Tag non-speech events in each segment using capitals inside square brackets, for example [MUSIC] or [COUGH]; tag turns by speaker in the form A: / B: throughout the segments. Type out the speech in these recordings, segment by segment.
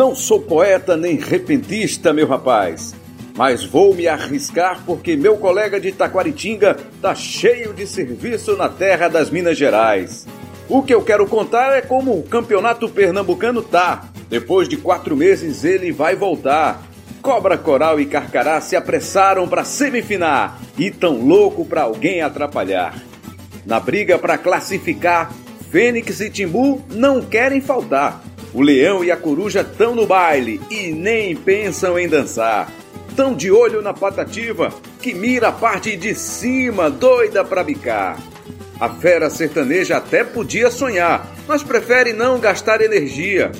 A: Não sou poeta nem repentista, meu rapaz, mas vou me arriscar porque meu colega de Taquaritinga tá cheio de serviço na terra das Minas Gerais. O que eu quero contar é como o campeonato pernambucano tá. Depois de quatro meses ele vai voltar. Cobra Coral e Carcará se apressaram para semifinal e tão louco para alguém atrapalhar. Na briga para classificar, Fênix e Timbu não querem faltar. O leão e a coruja estão no baile e nem pensam em dançar. Tão de olho na patativa que mira a parte de cima, doida pra bicar. A fera sertaneja até podia sonhar, mas prefere não gastar energia.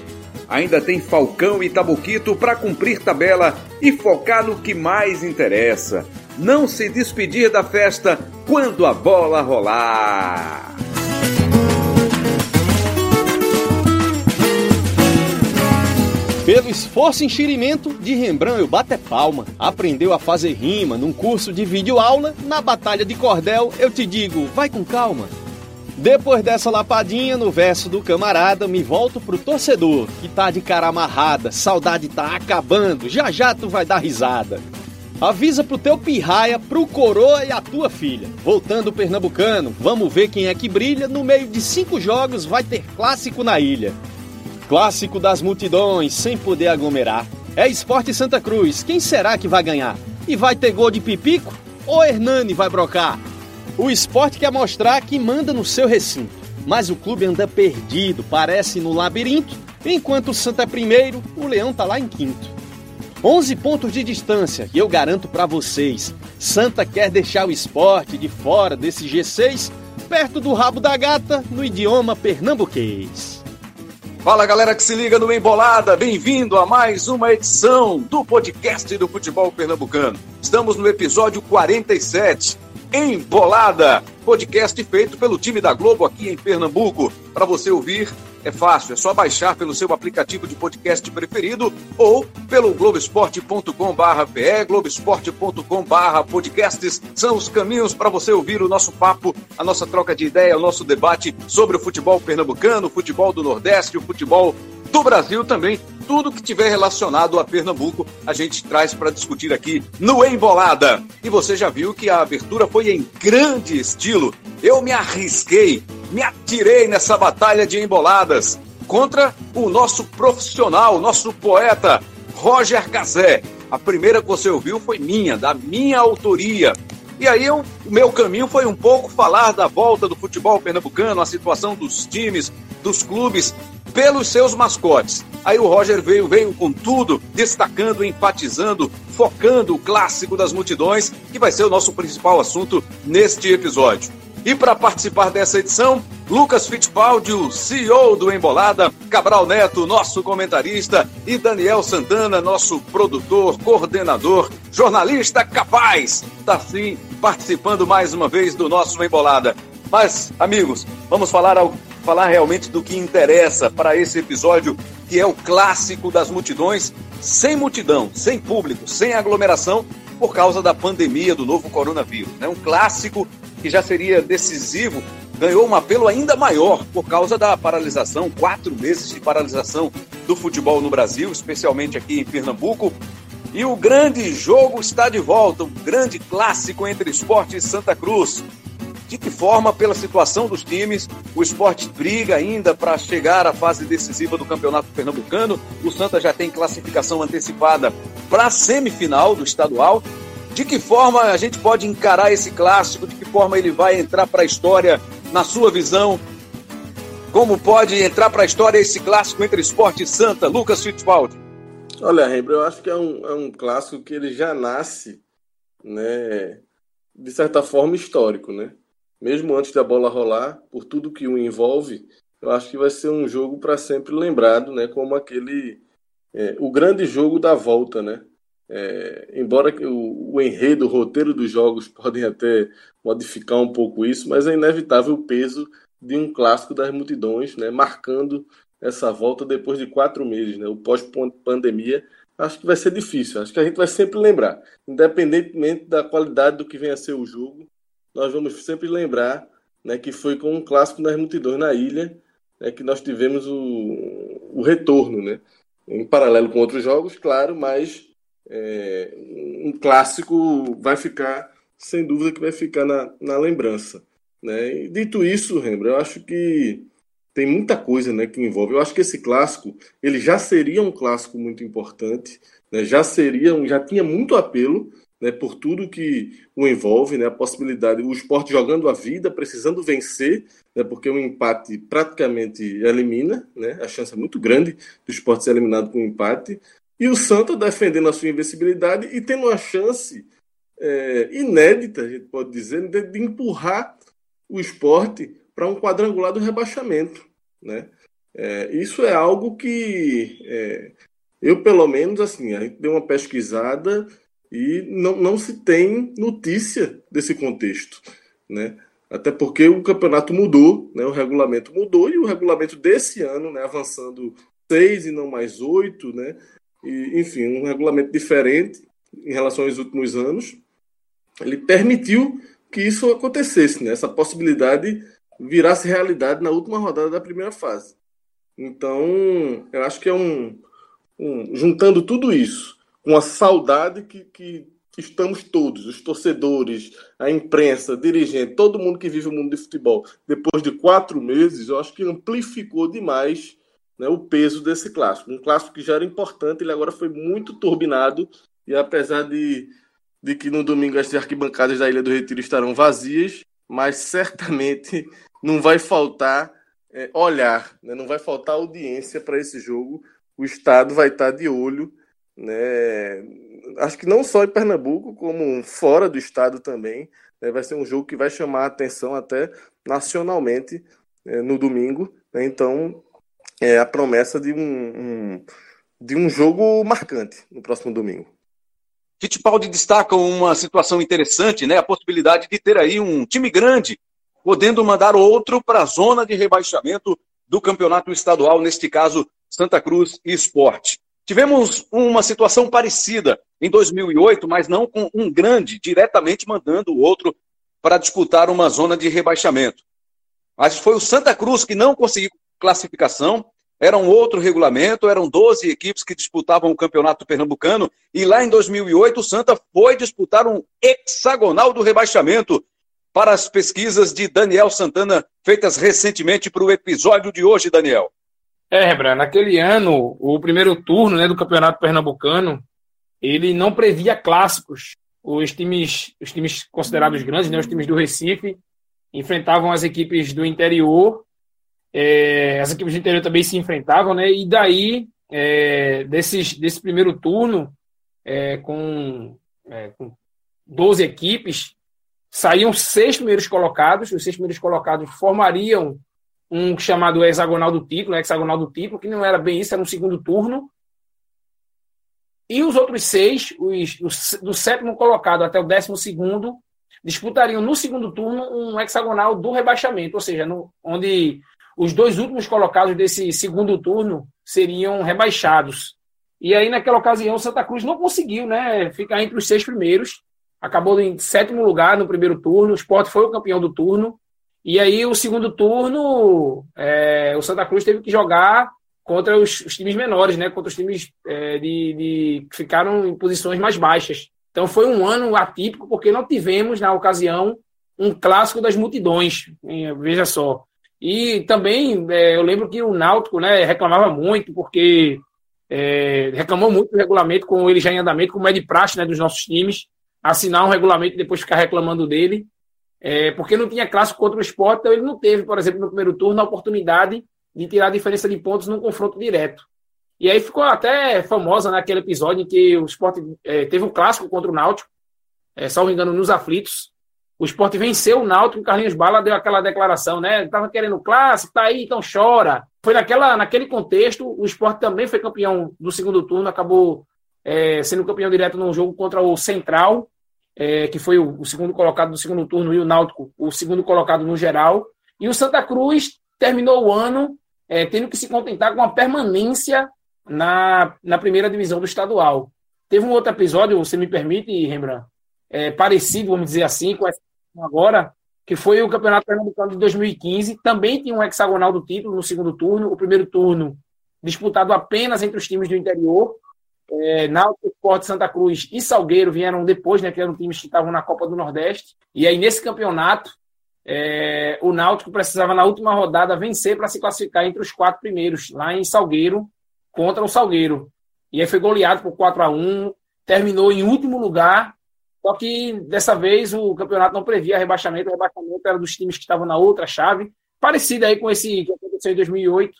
A: Ainda tem Falcão e Tabuquito para cumprir tabela e focar no que mais interessa. Não se despedir da festa quando a bola rolar.
B: Pelo esforço e enxerimento de Rembrandt, eu bato é palma. Aprendeu a fazer rima num curso de videoaula. Na batalha de cordel, eu te digo, vai com calma. Depois dessa lapadinha no verso do camarada, me volto pro torcedor, que tá de cara amarrada, saudade tá acabando, já já tu vai dar risada. Avisa pro teu pirraia, pro coroa e a tua filha. Voltando pernambucano, vamos ver quem é que brilha. No meio de cinco jogos vai ter clássico na ilha. Clássico das multidões, sem poder aglomerar. É Esporte Santa Cruz, quem será que vai ganhar? E vai ter gol de pipico? Ou Hernani vai brocar? O esporte quer mostrar que manda no seu recinto, mas o clube anda perdido, parece no labirinto, enquanto o Santa é primeiro, o Leão tá lá em quinto. 11 pontos de distância, e eu garanto para vocês, Santa quer deixar o esporte de fora desse G6, perto do rabo da gata, no idioma pernambuquês.
A: Fala galera que se liga no Embolada, bem-vindo a mais uma edição do podcast do futebol pernambucano. Estamos no episódio 47, Embolada, podcast feito pelo time da Globo aqui em Pernambuco. Para você ouvir é fácil, é só baixar pelo seu aplicativo de podcast preferido ou pelo globesport.com/pe, globesport.com/podcasts. São os caminhos para você ouvir o nosso papo, a nossa troca de ideia, o nosso debate sobre o futebol pernambucano, o futebol do Nordeste, o futebol do Brasil também. Tudo que tiver relacionado a Pernambuco, a gente traz para discutir aqui no Embolada. E você já viu que a abertura foi em grande estilo. Eu me arrisquei me atirei nessa batalha de emboladas contra o nosso profissional, nosso poeta, Roger Gazé. A primeira que você ouviu foi minha, da minha autoria. E aí o meu caminho foi um pouco falar da volta do futebol pernambucano, a situação dos times, dos clubes, pelos seus mascotes. Aí o Roger veio, veio com tudo, destacando, enfatizando, focando o clássico das multidões, que vai ser o nosso principal assunto neste episódio. E para participar dessa edição, Lucas Fittipaldi, o CEO do Embolada, Cabral Neto, nosso comentarista, e Daniel Santana, nosso produtor, coordenador, jornalista capaz, está sim participando mais uma vez do nosso Embolada. Mas, amigos, vamos falar, ao, falar realmente do que interessa para esse episódio, que é o clássico das multidões, sem multidão, sem público, sem aglomeração, por causa da pandemia do novo coronavírus. Né? um clássico que já seria decisivo, ganhou um apelo ainda maior por causa da paralisação, quatro meses de paralisação do futebol no Brasil, especialmente aqui em Pernambuco. E o grande jogo está de volta, um grande clássico entre esporte e Santa Cruz. De que forma, pela situação dos times, o esporte briga ainda para chegar à fase decisiva do Campeonato Pernambucano. O Santa já tem classificação antecipada para a semifinal do estadual de que forma a gente pode encarar esse clássico? De que forma ele vai entrar para a história, na sua visão? Como pode entrar para a história esse clássico entre Esporte e Santa? Lucas Fittipaldi.
C: Olha, Rembra, eu acho que é um, é um clássico que ele já nasce, né, de certa forma, histórico, né? Mesmo antes da bola rolar, por tudo que o envolve, eu acho que vai ser um jogo para sempre lembrado, né? Como aquele. É, o grande jogo da volta, né? É, embora o, o, enredo, o roteiro dos jogos [LAUGHS] podem até modificar um pouco isso, mas é inevitável o peso de um clássico das multidões, né, marcando essa volta depois de quatro meses, né, o pós-pandemia. Acho que vai ser difícil, acho que a gente vai sempre lembrar, independentemente da qualidade do que venha a ser o jogo, nós vamos sempre lembrar né, que foi com um clássico das multidões na ilha né, que nós tivemos o, o retorno, né? em paralelo com outros jogos, claro, mas é, um clássico vai ficar, sem dúvida que vai ficar na, na lembrança. Né? E dito isso, Rembrandt, eu acho que tem muita coisa né, que envolve. Eu acho que esse clássico ele já seria um clássico muito importante, né? já seria, já tinha muito apelo né, por tudo que o envolve, né, a possibilidade, o esporte jogando a vida, precisando vencer, né, porque o empate praticamente elimina, né, a chance é muito grande do esporte ser eliminado com um empate, e o Santa defendendo a sua invencibilidade e tendo uma chance é, inédita, a gente pode dizer, de, de empurrar o esporte para um quadrangular do rebaixamento. Né? É, isso é algo que é, eu, pelo menos, assim, a gente deu uma pesquisada e não, não se tem notícia desse contexto, né? Até porque o campeonato mudou, né? O regulamento mudou e o regulamento desse ano, né? Avançando seis e não mais oito, né? E, enfim, um regulamento diferente em relação aos últimos anos. Ele permitiu que isso acontecesse, né? Essa possibilidade virasse realidade na última rodada da primeira fase. Então, eu acho que é um, um juntando tudo isso com a saudade que, que estamos todos, os torcedores, a imprensa, dirigente, todo mundo que vive o mundo de futebol, depois de quatro meses, eu acho que amplificou demais né, o peso desse clássico. Um clássico que já era importante, ele agora foi muito turbinado, e apesar de, de que no domingo as arquibancadas da Ilha do Retiro estarão vazias, mas certamente não vai faltar é, olhar, né, não vai faltar audiência para esse jogo. O Estado vai estar de olho né? Acho que não só em Pernambuco, como fora do estado também. Né? Vai ser um jogo que vai chamar a atenção até nacionalmente é, no domingo. Né? Então, é a promessa de um, um, de um jogo marcante no próximo domingo.
A: Fittipaldi destaca uma situação interessante, né? A possibilidade de ter aí um time grande podendo mandar outro para a zona de rebaixamento do campeonato estadual, neste caso Santa Cruz Esporte. Tivemos uma situação parecida em 2008, mas não com um grande diretamente mandando o outro para disputar uma zona de rebaixamento. Mas foi o Santa Cruz que não conseguiu classificação. Era um outro regulamento, eram 12 equipes que disputavam o campeonato pernambucano. E lá em 2008, o Santa foi disputar um hexagonal do rebaixamento para as pesquisas de Daniel Santana, feitas recentemente para o episódio de hoje, Daniel.
D: É, Rebra, naquele ano, o primeiro turno né, do Campeonato Pernambucano, ele não previa clássicos. Os times, os times considerados grandes, né, os times do Recife, enfrentavam as equipes do interior. É, as equipes do interior também se enfrentavam, né? E daí, é, desses, desse primeiro turno, é, com, é, com 12 equipes, saíam seis primeiros colocados. Os seis primeiros colocados formariam um chamado hexagonal do título, hexagonal do título, que não era bem isso, era um segundo turno. E os outros seis, os, do sétimo colocado até o décimo segundo, disputariam no segundo turno um hexagonal do rebaixamento, ou seja, no, onde os dois últimos colocados desse segundo turno seriam rebaixados. E aí, naquela ocasião, Santa Cruz não conseguiu né, ficar entre os seis primeiros. Acabou em sétimo lugar no primeiro turno. O Sport foi o campeão do turno. E aí, o segundo turno, é, o Santa Cruz teve que jogar contra os, os times menores, né? Contra os times é, de, de, que ficaram em posições mais baixas. Então, foi um ano atípico, porque não tivemos, na ocasião, um clássico das multidões. Veja só. E também, é, eu lembro que o Náutico né, reclamava muito, porque é, reclamou muito do regulamento com ele já em andamento, como é de praxe né, dos nossos times, assinar um regulamento e depois ficar reclamando dele é, porque não tinha clássico contra o esporte, então ele não teve, por exemplo, no primeiro turno, a oportunidade de tirar a diferença de pontos num confronto direto. E aí ficou até famosa naquele episódio em que o esporte é, teve um clássico contra o Náutico, é, salvo engano, nos aflitos. O esporte venceu o Náutico, o Carlinhos Bala deu aquela declaração, né? Estava querendo clássico, tá aí, então chora. Foi naquela, naquele contexto, o esporte também foi campeão do segundo turno, acabou é, sendo campeão direto num jogo contra o Central, é, que foi o, o, segundo colocado do segundo turno, e o Náutico, o segundo colocado no geral. E o Santa Cruz terminou o ano é, tendo que se contentar com a permanência na, na primeira divisão do estadual. Teve um outro episódio, você me permite, Rembrandt, é, parecido, vamos dizer assim, com essa agora, que foi o Campeonato Pernambucano de 2015. Também tinha um hexagonal do título no segundo turno. O primeiro turno disputado apenas entre os times do interior. É, Náutico, Sport, Santa Cruz e Salgueiro vieram depois, né, que eram times que estavam na Copa do Nordeste. E aí, nesse campeonato, é, o Náutico precisava, na última rodada, vencer para se classificar entre os quatro primeiros, lá em Salgueiro, contra o Salgueiro. E aí foi goleado por 4 a 1 terminou em último lugar. Só que dessa vez o campeonato não previa rebaixamento, o rebaixamento era dos times que estavam na outra chave, parecido aí com esse que aconteceu em 2008,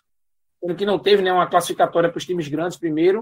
D: sendo que não teve né, uma classificatória para os times grandes primeiro.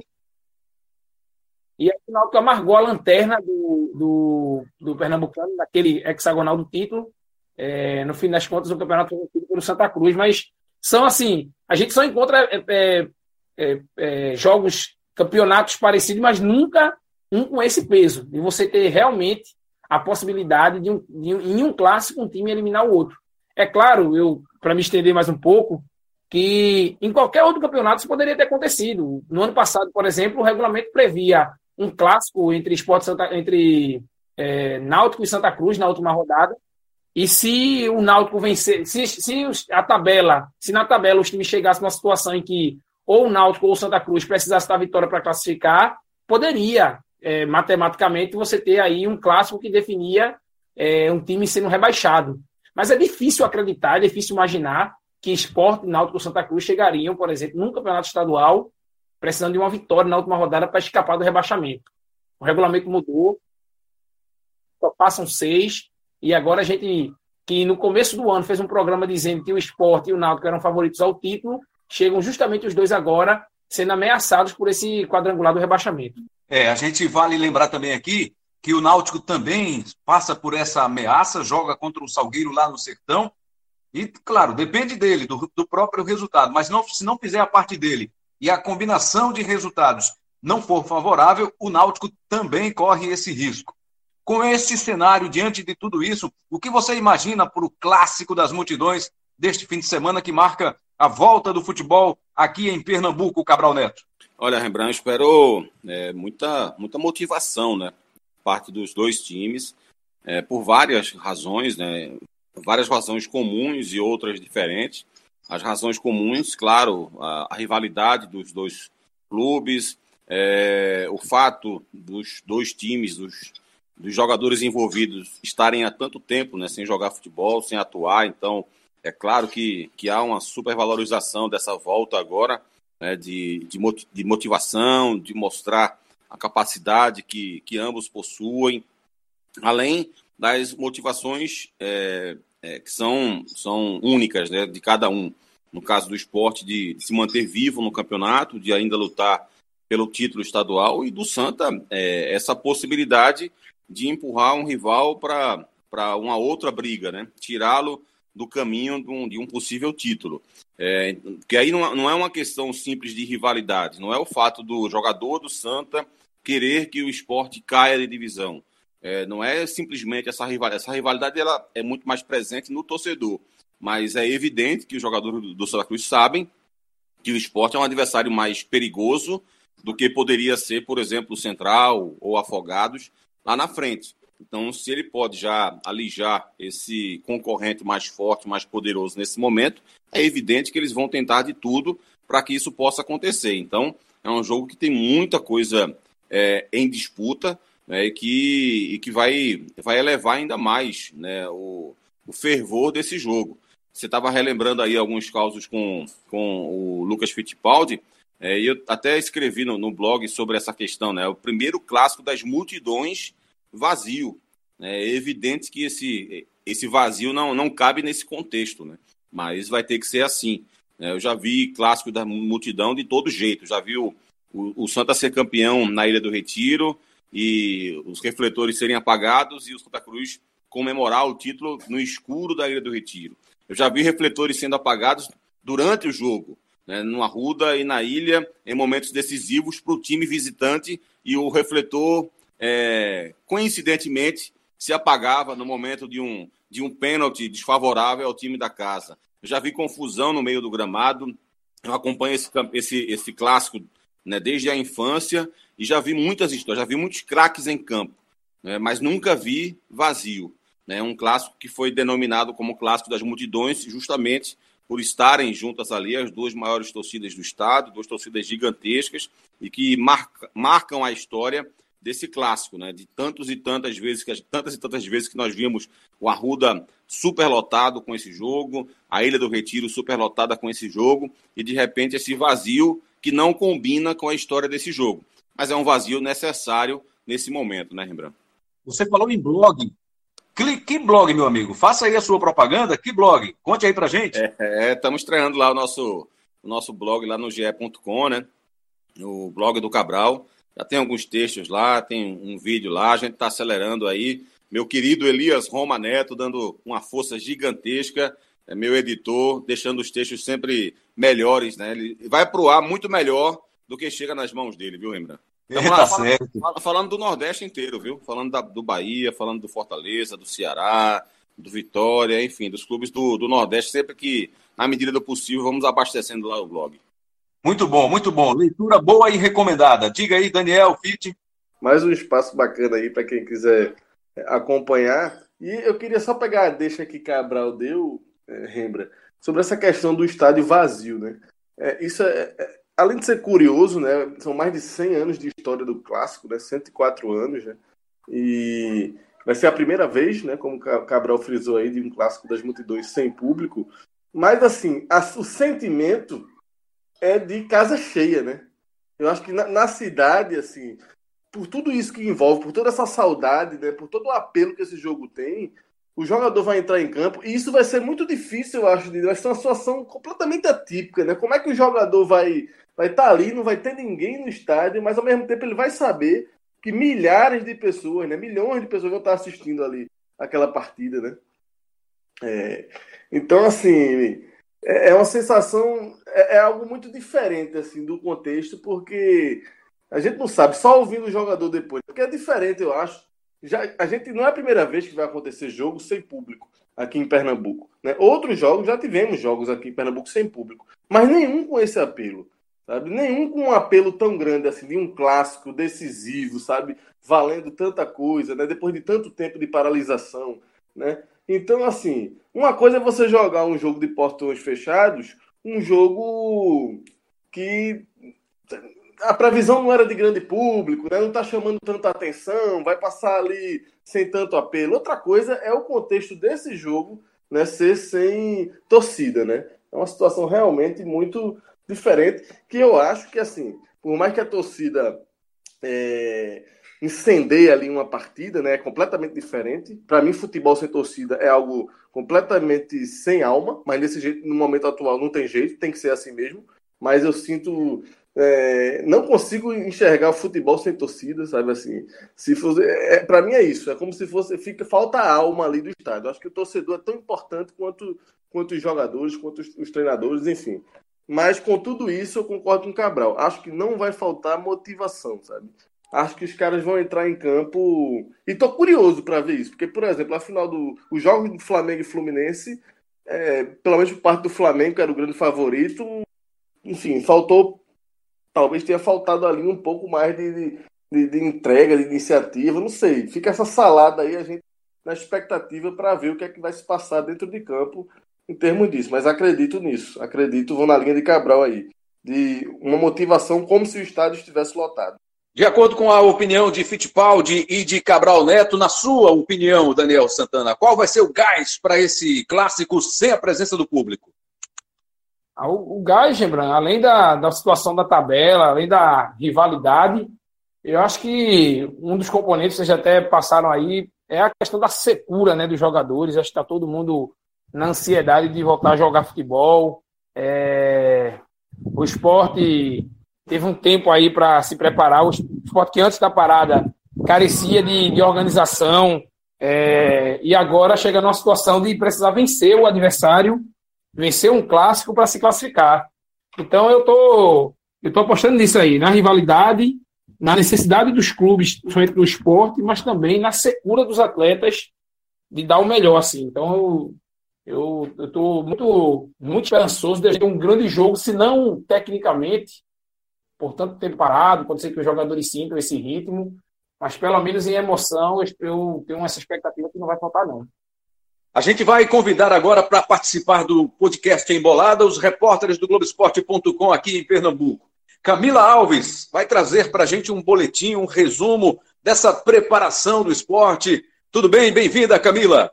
D: E aí o Náutico amargou a lanterna do, do, do Pernambucano, daquele hexagonal do título. É, no fim das contas, o campeonato foi vencido pelo Santa Cruz, mas são assim, a gente só encontra é, é, é, é jogos, campeonatos parecidos, mas nunca um com esse peso, de você ter realmente a possibilidade de, um, de um, em um clássico um time eliminar o outro. É claro, eu para me estender mais um pouco, que em qualquer outro campeonato isso poderia ter acontecido. No ano passado, por exemplo, o regulamento previa um clássico entre Esporte Santa, entre é, Náutico e Santa Cruz na última rodada. E se o Náutico vencer, se, se a tabela, se na tabela os times chegassem numa situação em que ou o Náutico ou o Santa Cruz precisasse da vitória para classificar, poderia é, matematicamente você ter aí um clássico que definia é, um time sendo rebaixado. Mas é difícil acreditar, é difícil imaginar que Esporte, Náutico e Santa Cruz chegariam, por exemplo, num campeonato estadual, precisando de uma vitória na última rodada para escapar do rebaixamento. O regulamento mudou, só passam seis, e agora a gente, que no começo do ano fez um programa dizendo que o Esporte e o Náutico eram favoritos ao título, chegam justamente os dois agora sendo ameaçados por esse quadrangular do rebaixamento.
A: É, a gente vale lembrar também aqui que o Náutico também passa por essa ameaça, joga contra o Salgueiro lá no Sertão. E, claro, depende dele, do, do próprio resultado. Mas não, se não fizer a parte dele e a combinação de resultados não for favorável, o Náutico também corre esse risco. Com esse cenário, diante de tudo isso, o que você imagina para o clássico das multidões deste fim de semana que marca a volta do futebol aqui em Pernambuco, Cabral Neto?
E: Olha, Rembrandt, espero é, muita, muita motivação, né? Parte dos dois times, é, por várias razões, né? Várias razões comuns e outras diferentes. As razões comuns, claro, a, a rivalidade dos dois clubes, é, o fato dos dois times, dos, dos jogadores envolvidos estarem há tanto tempo né, sem jogar futebol, sem atuar, então é claro que, que há uma supervalorização dessa volta agora né, de, de, de motivação, de mostrar a capacidade que, que ambos possuem, além das motivações é, é, que são, são únicas né, de cada um. No caso do esporte, de, se manter vivo no campeonato, de ainda lutar pelo título estadual, e do Santa, é, essa possibilidade de empurrar um rival para uma outra briga, né? tirá-lo do caminho de um, de um possível título. É, que aí não, não é uma questão simples de rivalidade, não é o fato do jogador do Santa querer que o esporte caia de divisão. É, não é simplesmente essa rivalidade. Essa rivalidade ela é muito mais presente no torcedor. Mas é evidente que os jogadores do Santa Cruz sabem que o esporte é um adversário mais perigoso do que poderia ser, por exemplo, o Central ou Afogados lá na frente. Então, se ele pode já alijar esse concorrente mais forte, mais poderoso nesse momento, é evidente que eles vão tentar de tudo para que isso possa acontecer. Então, é um jogo que tem muita coisa é, em disputa né, e que, e que vai, vai elevar ainda mais né, o, o fervor desse jogo. Você estava relembrando aí alguns causos com, com o Lucas Fittipaldi, é, e eu até escrevi no, no blog sobre essa questão, né? O primeiro clássico das multidões vazio. É evidente que esse, esse vazio não, não cabe nesse contexto, né? mas vai ter que ser assim. É, eu já vi clássico da multidão de todo jeito. Já vi o, o, o Santa ser campeão na Ilha do Retiro e os refletores serem apagados e o Santa Cruz comemorar o título no escuro da Ilha do Retiro. Eu já vi refletores sendo apagados durante o jogo, né, no Arruda e na ilha, em momentos decisivos para o time visitante e o refletor é, coincidentemente, se apagava no momento de um, de um pênalti desfavorável ao time da casa. Eu já vi confusão no meio do gramado. Eu acompanho esse, esse, esse clássico né, desde a infância e já vi muitas histórias, já vi muitos craques em campo, né, mas nunca vi vazio. Né, um clássico que foi denominado como clássico das multidões, justamente por estarem juntas ali as duas maiores torcidas do estado, duas torcidas gigantescas e que marca, marcam a história desse clássico, né? De tantos e tantas vezes que tantas e tantas vezes que nós vimos o Arruda superlotado com esse jogo, a Ilha do Retiro superlotada com esse jogo e de repente esse vazio que não combina com a história desse jogo, mas é um vazio necessário nesse momento, né, Rembrandt?
A: Você falou em blog. Que blog, meu amigo? Faça aí a sua propaganda. Que blog? Conte aí pra gente.
E: É, estamos é, estreando lá o nosso, o nosso blog lá no ge.com, né? O blog do Cabral. Já tem alguns textos lá, tem um vídeo lá, a gente está acelerando aí. Meu querido Elias Roma Neto dando uma força gigantesca, é meu editor, deixando os textos sempre melhores, né? Ele vai pro ar muito melhor do que chega nas mãos dele, viu, Rembrandt?
A: Estamos tá falando,
E: falando, falando, do Nordeste inteiro, viu? Falando da, do Bahia, falando do Fortaleza, do Ceará, do Vitória, enfim, dos clubes do, do Nordeste, sempre que, na medida do possível, vamos abastecendo lá o blog.
A: Muito bom, muito bom. Leitura boa e recomendada. Diga aí, Daniel, Fit.
C: Mais um espaço bacana aí para quem quiser é, acompanhar. E eu queria só pegar a deixa que Cabral deu, é, Rembra, sobre essa questão do estádio vazio, né? É, isso é, é, além de ser curioso, né? São mais de 100 anos de história do clássico, né? 104 anos, né? E vai ser a primeira vez, né? Como Cabral frisou aí, de um clássico das multidões sem público. Mas, assim, a, o sentimento é de casa cheia, né? Eu acho que na, na, cidade, assim, por tudo isso que envolve, por toda essa saudade, né? Por todo o apelo que esse jogo tem, o jogador vai entrar em campo e isso vai ser muito difícil, eu acho, vai ser uma situação completamente atípica, né? Como é que o jogador vai vai estar tá ali, não vai ter ninguém no estádio, mas ao mesmo tempo ele vai saber que milhares de pessoas, né? Milhões de pessoas vão estar assistindo ali aquela partida, né? É, então, assim, é, é uma sensação, é, é, algo muito diferente assim do contexto, porque a gente não sabe, só ouvindo o jogador depois, porque é diferente, eu acho. Já, a gente não é a primeira vez que vai acontecer jogo sem público aqui em Pernambuco. Né? Outros jogos, já tivemos jogos aqui em Pernambuco sem público, mas nenhum com esse apelo. Sabe? Nenhum com um apelo tão grande assim, de um clássico decisivo, sabe? Valendo tanta coisa, né? Depois de tanto tempo de paralisação, né? Então, assim, uma coisa é você jogar um jogo de portões fechados, um jogo que a previsão não era de grande público, né? não está chamando tanta atenção, vai passar ali sem tanto apelo. Outra coisa é o contexto desse jogo né, ser sem torcida, né? É uma situação realmente muito diferente, que eu acho que, assim, por mais que a torcida é, incendeia ali uma partida, né? É completamente diferente. Para mim, futebol sem torcida é algo completamente sem alma, mas nesse jeito, no momento atual, não tem jeito, tem que ser assim mesmo. Mas eu sinto. É, não consigo enxergar o futebol sem torcida, sabe assim? Se fosse, é, para mim é isso. É como se fosse fica falta alma ali do estádio. Acho que o torcedor é tão importante quanto quanto os jogadores, quanto os, os treinadores, enfim. Mas com tudo isso eu concordo com o Cabral. Acho que não vai faltar motivação, sabe? acho que os caras vão entrar em campo. E tô curioso para ver isso, porque, por exemplo, a final do. Os jogos do Flamengo e Fluminense, é, pelo menos por parte do Flamengo, que era o grande favorito, enfim, faltou. Talvez tenha faltado ali um pouco mais de, de, de entrega, de iniciativa, não sei. Fica essa salada aí, a gente na expectativa para ver o que é que vai se passar dentro de campo em termos disso. Mas acredito nisso, acredito, vou na linha de Cabral aí. De uma motivação como se o estádio estivesse lotado.
A: De acordo com a opinião de Fittipaldi e de Cabral Neto, na sua opinião, Daniel Santana, qual vai ser o gás para esse clássico sem a presença do público?
D: Ah, o, o gás, Rembrandt, além da, da situação da tabela, além da rivalidade, eu acho que um dos componentes, vocês até passaram aí, é a questão da secura né, dos jogadores. Acho que está todo mundo na ansiedade de voltar a jogar futebol. É... O esporte teve um tempo aí para se preparar. O esporte que antes da parada carecia de, de organização é, e agora chega numa situação de precisar vencer o adversário, vencer um clássico para se classificar. Então eu tô, eu tô apostando nisso aí, na rivalidade, na necessidade dos clubes, principalmente do esporte, mas também na secura dos atletas de dar o melhor, assim. Então eu, eu, eu muito, muito esperançoso de ter um grande jogo, se não tecnicamente, por tanto tempo parado, pode ser que os jogadores sintam esse ritmo, mas pelo menos em emoção eu tenho essa expectativa que não vai faltar não.
A: A gente vai convidar agora para participar do podcast Embolada os repórteres do Globoesporte.com aqui em Pernambuco. Camila Alves vai trazer para a gente um boletim, um resumo dessa preparação do esporte. Tudo bem? Bem-vinda, Camila.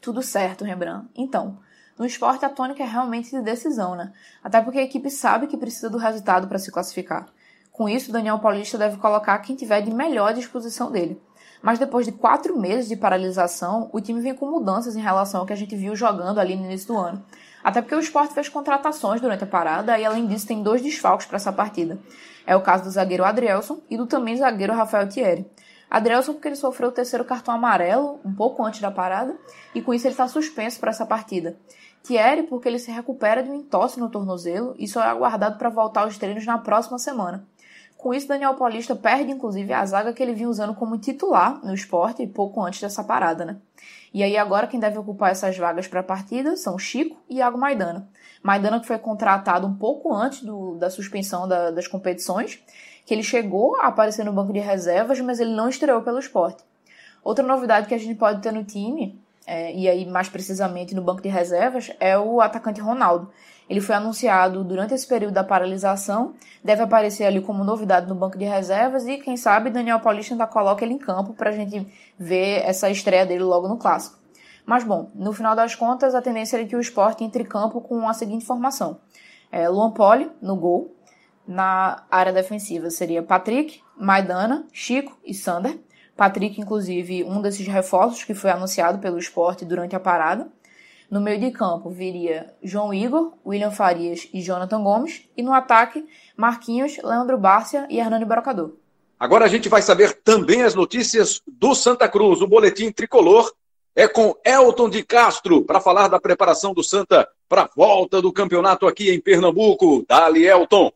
F: Tudo certo, Rembrandt. Então, no esporte a tônica é realmente de decisão, né? Até porque a equipe sabe que precisa do resultado para se classificar. Com isso, Daniel Paulista deve colocar quem tiver de melhor disposição dele. Mas depois de quatro meses de paralisação, o time vem com mudanças em relação ao que a gente viu jogando ali no início do ano. Até porque o esporte fez contratações durante a parada e, além disso, tem dois desfalques para essa partida. É o caso do zagueiro Adrielson e do também zagueiro Rafael Thierry. Adrielson porque ele sofreu o terceiro cartão amarelo um pouco antes da parada e com isso ele está suspenso para essa partida. Thierry porque ele se recupera de um entorse no tornozelo e só é aguardado para voltar aos treinos na próxima semana. Com isso, Daniel Paulista perde, inclusive, a zaga que ele vinha usando como titular no esporte pouco antes dessa parada, né? E aí agora quem deve ocupar essas vagas para a partida são Chico e Iago Maidana. Maidana que foi contratado um pouco antes do, da suspensão da, das competições, que ele chegou a aparecer no banco de reservas, mas ele não estreou pelo esporte. Outra novidade que a gente pode ter no time, é, e aí mais precisamente no banco de reservas, é o atacante Ronaldo, ele foi anunciado durante esse período da paralisação, deve aparecer ali como novidade no banco de reservas e, quem sabe, Daniel Paulista ainda coloca ele em campo para a gente ver essa estreia dele logo no Clássico. Mas, bom, no final das contas, a tendência é que o esporte entre em campo com a seguinte formação. É, Luan Poli, no gol. Na área defensiva seria Patrick, Maidana, Chico e Sander. Patrick, inclusive, um desses reforços que foi anunciado pelo esporte durante a parada. No meio de campo viria João Igor, William Farias e Jonathan Gomes. E no ataque, Marquinhos, Leandro Bárcia e Hernani Brocador.
A: Agora a gente vai saber também as notícias do Santa Cruz. O boletim tricolor é com Elton de Castro para falar da preparação do Santa para a volta do campeonato aqui em Pernambuco. Dali, Elton.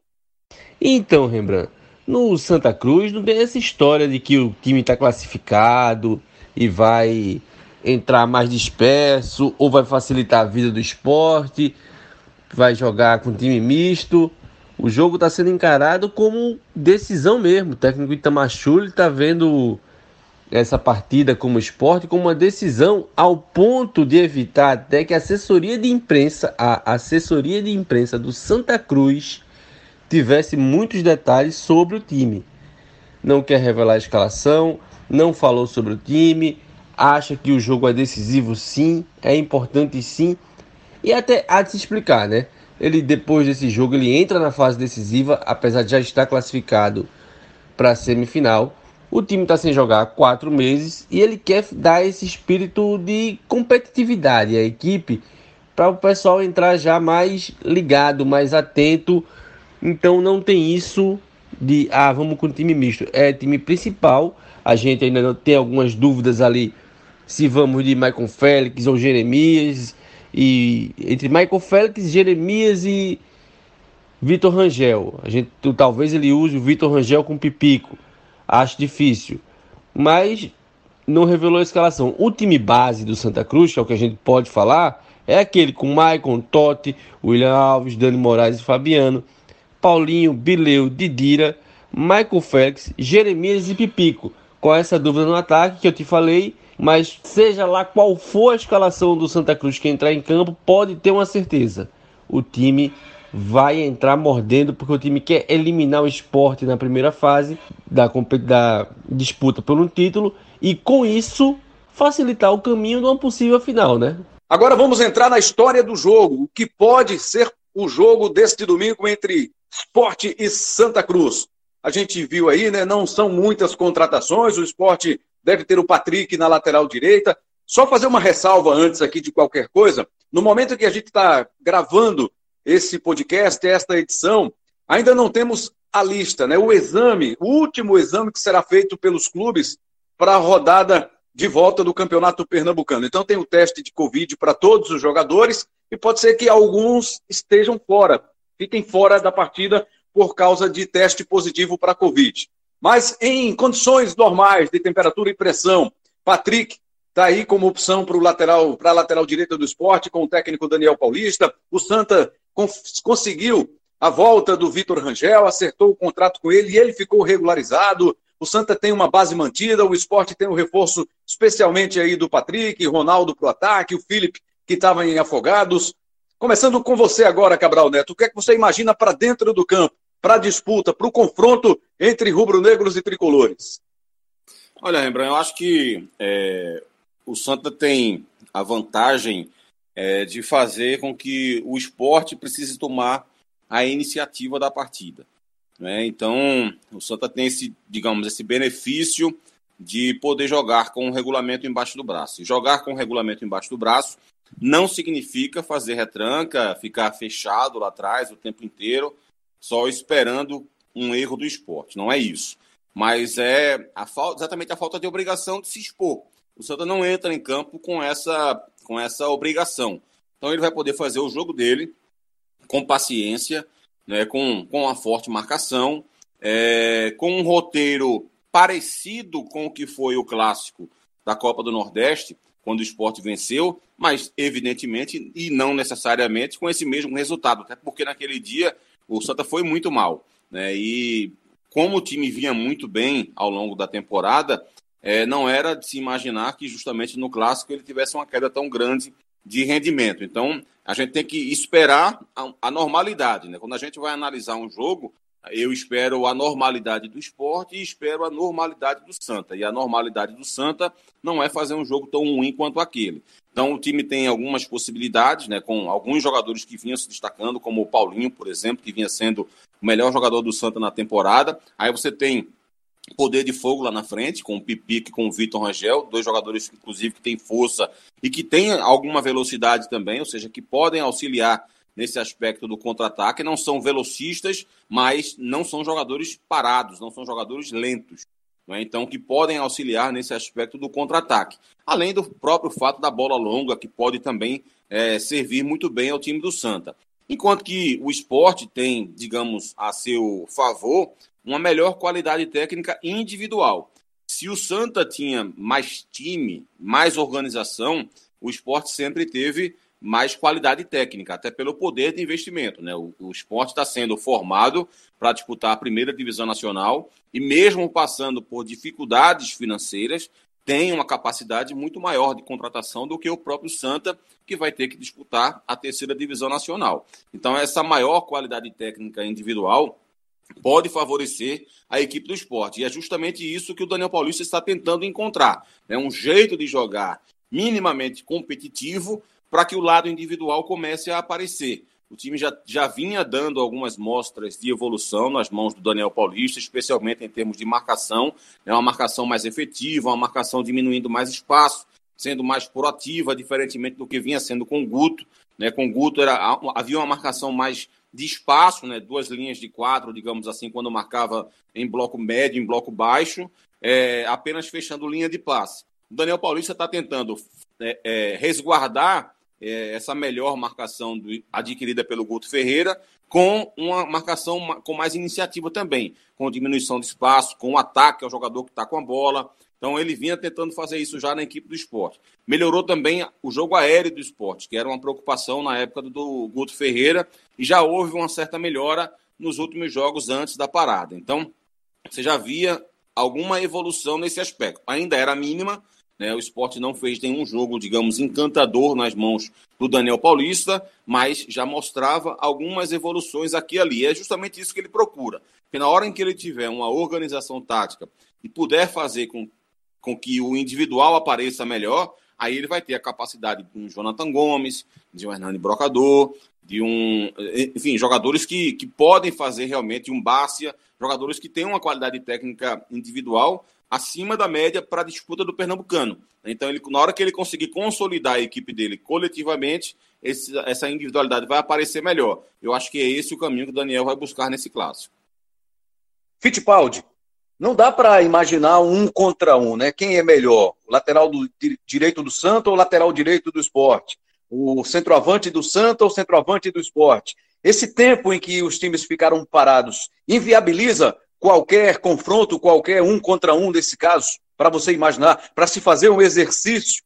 G: Então, Rembrandt, no Santa Cruz não tem essa história de que o time está classificado e vai entrar mais disperso ou vai facilitar a vida do esporte, vai jogar com time misto. O jogo está sendo encarado como decisão mesmo. O técnico Itamachule está vendo essa partida como esporte como uma decisão ao ponto de evitar até que a assessoria de imprensa, a assessoria de imprensa do Santa Cruz tivesse muitos detalhes sobre o time. Não quer revelar a escalação, não falou sobre o time, acha que o jogo é decisivo sim, é importante sim, e até há de se explicar, né? Ele depois desse jogo ele entra na fase decisiva, apesar de já estar classificado para a semifinal. O time está sem jogar há quatro meses e ele quer dar esse espírito de competitividade à equipe para o pessoal entrar já mais ligado, mais atento. Então não tem isso de ah, vamos com time misto. É time principal. A gente ainda tem algumas dúvidas ali se vamos de Michael Félix ou Jeremias. E entre Michael Félix, Jeremias e Vitor Rangel. A gente talvez ele use o Vitor Rangel com Pipico. Acho difícil. Mas não revelou a escalação. O time base do Santa Cruz, que é o que a gente pode falar, é aquele com Maicon, Totti, William Alves, Dani Moraes e Fabiano, Paulinho, Bileu, Didira, Michael Félix, Jeremias e Pipico. Com essa dúvida no ataque que eu te falei, mas seja lá qual for a escalação do Santa Cruz que entrar em campo, pode ter uma certeza: o time vai entrar mordendo, porque o time quer eliminar o esporte na primeira fase da, da disputa por um título e com isso facilitar o caminho de uma possível final, né?
A: Agora vamos entrar na história do jogo, o que pode ser o jogo deste domingo entre Esporte e Santa Cruz. A gente viu aí, né? Não são muitas contratações, o esporte deve ter o Patrick na lateral direita. Só fazer uma ressalva antes aqui de qualquer coisa. No momento que a gente está gravando esse podcast, esta edição, ainda não temos a lista, né? O exame, o último exame que será feito pelos clubes para a rodada de volta do Campeonato Pernambucano. Então tem o teste de Covid para todos os jogadores e pode ser que alguns estejam fora, fiquem fora da partida por causa de teste positivo para Covid. Mas em condições normais de temperatura e pressão, Patrick está aí como opção para lateral, a lateral direita do esporte, com o técnico Daniel Paulista. O Santa conseguiu a volta do Vitor Rangel, acertou o contrato com ele e ele ficou regularizado. O Santa tem uma base mantida, o esporte tem um reforço especialmente aí do Patrick, Ronaldo pro ataque, o Felipe que estava em Afogados. Começando com você agora, Cabral Neto, o que é que você imagina para dentro do campo, para a disputa, para o confronto entre rubro-negros e tricolores?
E: Olha, Rembrandt, eu acho que é, o Santa tem a vantagem é, de fazer com que o esporte precise tomar a iniciativa da partida. Né? Então, o Santa tem esse, digamos, esse benefício de poder jogar com o regulamento embaixo do braço. E jogar com o regulamento embaixo do braço não significa fazer retranca, ficar fechado lá atrás o tempo inteiro, só esperando um erro do esporte. Não é isso. Mas é a falta, exatamente a falta de obrigação de se expor. O Santa não entra em campo com essa, com essa obrigação. Então ele vai poder fazer o jogo dele com paciência, né, com, com uma forte marcação, é, com um roteiro parecido com o que foi o clássico da Copa do Nordeste, quando o esporte venceu, mas evidentemente e não necessariamente com esse mesmo resultado, até porque naquele dia o Santa foi muito mal. Né, e como o time vinha muito bem ao longo da temporada, é, não era de se imaginar que justamente no clássico ele tivesse uma queda tão grande de rendimento. Então, a gente tem que esperar a, a, normalidade. Né? Quando a gente vai analisar um jogo, eu espero a normalidade do esporte e espero a normalidade do Santa. E a normalidade do Santa não é fazer um jogo tão ruim quanto aquele. Então, o time tem algumas possibilidades, né, com alguns jogadores que vinham se destacando, como o Paulinho, por exemplo, que vinha sendo o melhor jogador do Santa na temporada. Aí você tem poder de fogo lá na frente, com o Pipique com o Vitor Rangel, dois jogadores, inclusive, que têm força e que têm alguma velocidade também, ou seja, que podem auxiliar nesse aspecto do contra-ataque. Não são velocistas, mas não são jogadores parados, não são jogadores lentos. É? Então, que podem auxiliar nesse aspecto do contra-ataque. Além do próprio fato da bola longa, que pode também é, servir muito bem ao time do Santa. Enquanto que o esporte tem, digamos, a seu favor uma melhor qualidade técnica individual. Se o Santa tinha mais time, mais organização, o esporte sempre teve mais qualidade técnica, até pelo poder de investimento. Né? O, o esporte está sendo formado para disputar a primeira divisão nacional e, mesmo passando por dificuldades financeiras, tem uma capacidade muito maior de contratação do que o próprio Santa, que vai ter que disputar a terceira divisão nacional. Então, essa maior qualidade técnica individual pode favorecer a equipe do esporte. E é justamente isso que o Daniel Paulista está tentando encontrar. É um jeito de jogar minimamente competitivo para que o lado individual comece a aparecer. O time já, já vinha dando algumas mostras de evolução nas mãos do Daniel Paulista, especialmente em termos de marcação. É uma marcação mais efetiva, uma marcação diminuindo mais espaço, sendo mais proativa, diferentemente do que vinha sendo com o Guto. Né? Com o Guto era, havia uma marcação mais de espaço, né, duas linhas de quatro, digamos assim, quando marcava em bloco médio, em bloco baixo, é, apenas fechando linha de passe. O Daniel Paulista está tentando é, é, resguardar é, essa melhor marcação do, adquirida pelo Guto Ferreira com uma marcação com mais iniciativa também, com diminuição de espaço, com o ataque ao jogador que está com a bola, então ele vinha tentando fazer isso já na equipe do esporte. Melhorou também o jogo aéreo do esporte, que era uma preocupação na época do Guto Ferreira, e já houve uma certa melhora nos últimos jogos antes da parada. Então, você já via alguma evolução nesse aspecto. Ainda era mínima, né? o esporte não fez nenhum jogo, digamos, encantador nas mãos do Daniel Paulista, mas já mostrava algumas evoluções aqui e ali. É justamente isso que ele procura. Porque na hora em que ele tiver uma organização tática e puder fazer com com que o individual apareça melhor, aí ele vai ter a capacidade de um Jonathan Gomes, de um Hernani Brocador, de um. Enfim, jogadores que, que podem fazer realmente um Bárcia, jogadores que têm uma qualidade técnica individual acima da média para a disputa do Pernambucano. Então, ele, na hora que ele conseguir consolidar a equipe dele coletivamente, esse, essa individualidade vai aparecer melhor. Eu acho que é esse o caminho que o Daniel vai buscar nesse clássico.
A: Fittipaldi, não dá para imaginar um contra um, né? Quem é melhor? O lateral do direito do Santo ou o lateral direito do esporte? O centroavante do Santo ou o centroavante do esporte? Esse tempo em que os times ficaram parados inviabiliza qualquer confronto, qualquer um contra um desse caso, para você imaginar, para se fazer um exercício?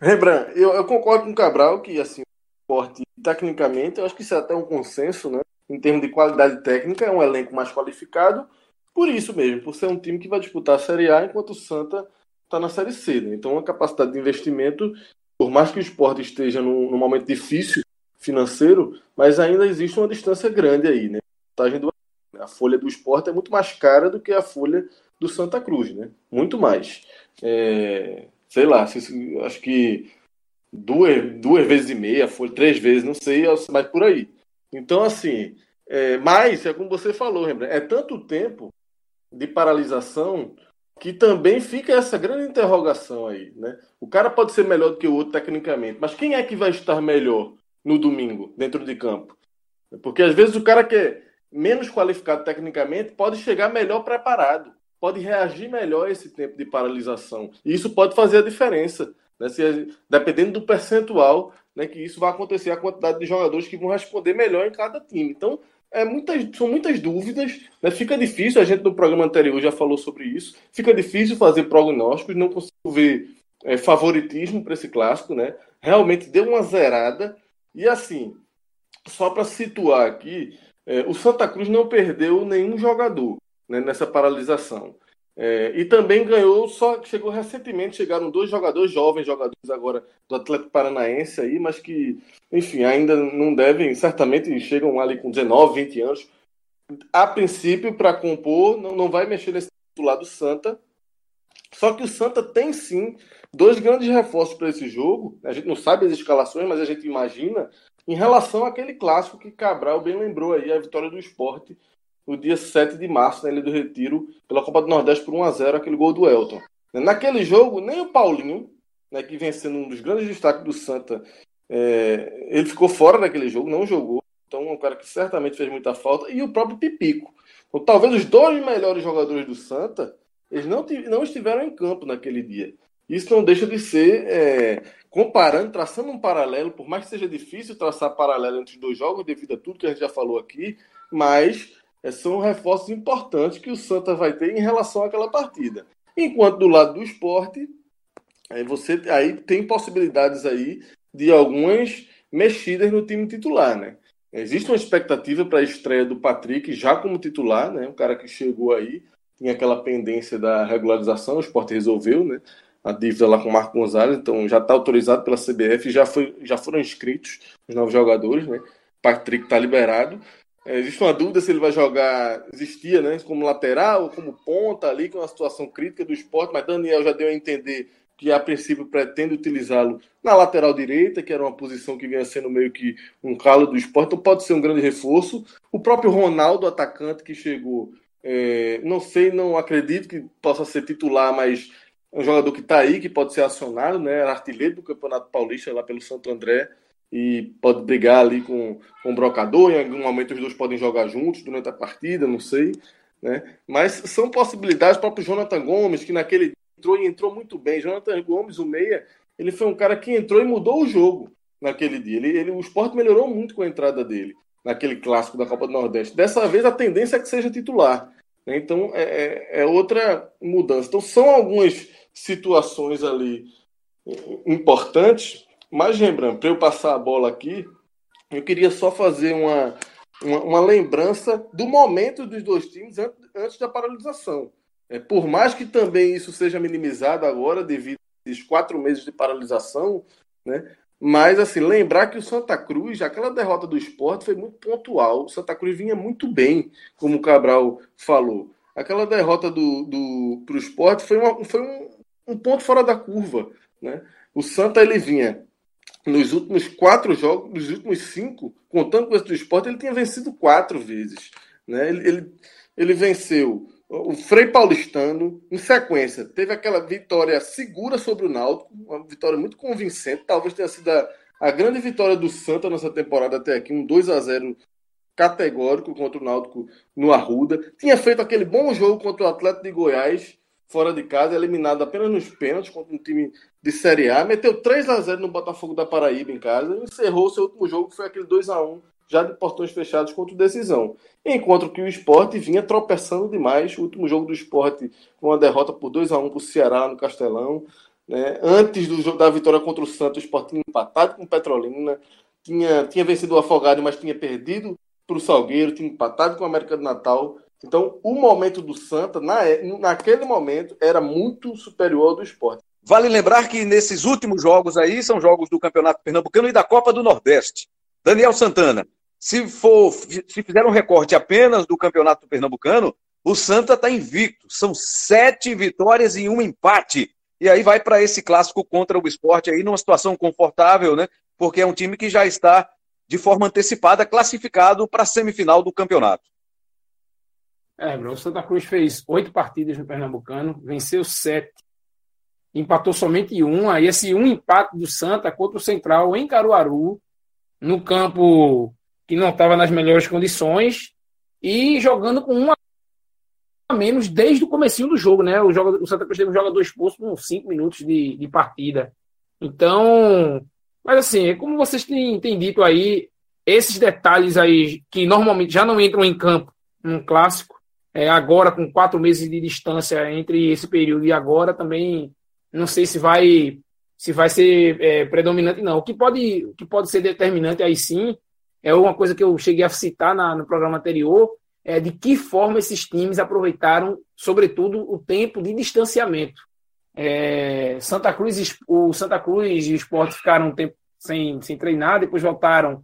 C: Rembrandt, eu, eu, concordo com o Cabral que assim, o esporte, tecnicamente, eu acho que isso é até um consenso, né? Em termos de qualidade técnica, é um elenco mais qualificado por isso mesmo, por ser um time que vai disputar a Série A enquanto o Santa está na Série C. Né? Então, a capacidade de investimento, por mais que o esporte esteja num, num, momento difícil financeiro, mas ainda existe uma distância grande aí. Né? A folha do esporte é muito mais cara do que a folha do Santa Cruz, né? Muito mais. É, sei lá, acho que duas, duas vezes e meia, foi três vezes, não sei, mas por aí. Então, assim, é, mas, é como você falou, Rembrandt, é tanto tempo de paralisação que também fica essa grande interrogação aí, né? O cara pode ser melhor do que o outro tecnicamente, mas quem é que vai estar melhor no domingo, dentro de campo? Porque às vezes o cara que é menos qualificado tecnicamente pode chegar melhor preparado, pode reagir melhor a esse tempo de paralisação. E isso pode fazer a diferença. Né? Se, dependendo do percentual né, que isso vai acontecer, a quantidade de jogadores que vão responder melhor em cada time. Então, é muitas, são muitas dúvidas. Né? Fica difícil, a gente no programa anterior já falou sobre isso, fica difícil fazer prognósticos, não consigo ver é, favoritismo para esse clássico. Né? Realmente deu uma zerada. E assim, só para situar aqui, é, o Santa Cruz não perdeu nenhum jogador né, nessa paralisação. É, e também ganhou, só chegou recentemente, chegaram dois jogadores, jovens jogadores agora do Atlético Paranaense aí, mas que, enfim, ainda não devem, certamente chegam ali com 19, 20 anos. A princípio, para compor, não, não vai mexer nesse titular do Santa. Só que o Santa tem sim dois grandes reforços para esse jogo. A gente não sabe as escalações, mas a gente imagina em relação àquele clássico que Cabral bem lembrou aí, a vitória do esporte no dia 7 de março, na Ilha do Retiro, pela Copa do Nordeste por 1 a 0 aquele gol do Elton. Naquele jogo, nem o Paulinho, né, que vem sendo um dos grandes destaques do Santa, é, ele ficou fora daquele jogo, não jogou. Então, é um cara que certamente fez muita falta. E o próprio Pipico. Então, talvez os dois melhores jogadores do Santa, eles não, não estiveram em campo naquele dia. Isso não deixa de ser, é, comparando, traçando um paralelo, por mais que seja difícil traçar paralelo entre os dois jogos, devido a tudo que a gente já falou aqui, mas é, são reforços importantes que o Santa vai ter em relação àquela partida. Enquanto do lado do esporte, aí você aí tem possibilidades aí de algumas mexidas no time titular, né? Existe uma expectativa para a estreia do Patrick já como titular, né? Um cara que chegou aí, tinha aquela pendência da regularização, o esporte resolveu, né? A dívida lá com o Marco Gonzalez, então já está autorizado pela CBF, já, foi, já foram inscritos os novos jogadores, né? Patrick está liberado. É, existe uma dúvida se ele vai jogar, existia, né, como lateral como ponta ali, com é uma situação crítica do esporte, mas Daniel já deu a entender que a princípio pretende utilizá-lo na lateral direita, que era uma posição que vinha sendo meio que um calo do esporte, então pode ser um grande reforço. O próprio Ronaldo, atacante que chegou, é, não sei, não acredito que possa ser titular, mas um jogador que está aí, que pode ser acionado, né? Era artilheiro do Campeonato Paulista lá pelo Santo André e pode brigar ali com, com o brocador. Em algum momento os dois podem jogar juntos durante a partida, não sei. Né? Mas são possibilidades. O próprio Jonathan Gomes, que naquele entrou e entrou muito bem. Jonathan Gomes, o meia, ele foi um cara que entrou e mudou o jogo naquele dia. Ele, ele, o esporte melhorou muito com a entrada dele naquele clássico da Copa do Nordeste. Dessa vez a tendência é que seja titular. Né? Então é, é, é outra mudança. Então são algumas situações ali importantes mas, Rembrandt, para eu passar a bola aqui, eu queria só fazer uma, uma, uma lembrança do momento dos dois times antes da paralisação. É, por mais que também isso seja minimizado agora, devido aos quatro meses de paralisação, né? Mas, assim, lembrar que o Santa Cruz, aquela derrota do esporte foi muito pontual. O Santa Cruz vinha muito bem, como o Cabral falou. Aquela derrota do, do, para o esporte foi, uma, foi um, um ponto fora da curva. Né? O Santa ele vinha nos últimos quatro jogos, nos últimos cinco, contando com esse do esporte, ele tinha vencido quatro vezes. Né? Ele, ele, ele venceu o Frei Paulistano, em sequência, teve aquela vitória segura sobre o Náutico, uma vitória muito convincente, talvez tenha sido a, a grande vitória do Santa nessa temporada até aqui, um 2 a 0 categórico contra o Náutico no Arruda. Tinha feito aquele bom jogo contra o Atlético de Goiás, fora de casa, eliminado apenas nos pênaltis contra um time de Série A, meteu 3 a 0 no Botafogo da Paraíba em casa e encerrou seu último jogo, que foi aquele 2 a 1 já de portões fechados contra o Decisão. Enquanto que o esporte vinha tropeçando demais, o último jogo do esporte com uma derrota por 2 a 1 para o Ceará no Castelão. Né? Antes do jogo da vitória contra o Santos, o esporte tinha empatado com o Petrolina, tinha, tinha vencido o Afogado, mas tinha perdido para o Salgueiro, tinha empatado com o América do Natal Então, o momento do Santa, na, naquele momento, era muito superior ao do esporte.
A: Vale lembrar que nesses últimos jogos aí são jogos do Campeonato Pernambucano e da Copa do Nordeste. Daniel Santana, se for se fizer um recorte apenas do Campeonato Pernambucano, o Santa está invicto. São sete vitórias e um empate. E aí vai para esse clássico contra o esporte aí numa situação confortável, né? Porque é um time que já está de forma antecipada classificado para a semifinal do campeonato.
D: É, o Santa Cruz fez oito partidas no Pernambucano, venceu sete, empatou somente um. Aí esse um empate do Santa contra o Central em Caruaru, no campo que não estava nas melhores condições e jogando com uma a menos desde o comecinho do jogo, né? O, o Santa Cruz teve um jogador expulso com cinco minutos de, de partida. Então, mas assim, é como vocês têm, têm dito aí, esses detalhes aí que normalmente já não entram em campo num clássico, é, agora com quatro meses de distância entre esse período e agora também não sei se vai se vai ser é, predominante não. O que pode o que pode ser determinante aí sim é uma coisa que eu cheguei a citar na, no programa anterior é de que forma esses times aproveitaram, sobretudo, o tempo de distanciamento. É, Santa Cruz o Santa Cruz e o Sport ficaram um tempo sem, sem treinar, depois voltaram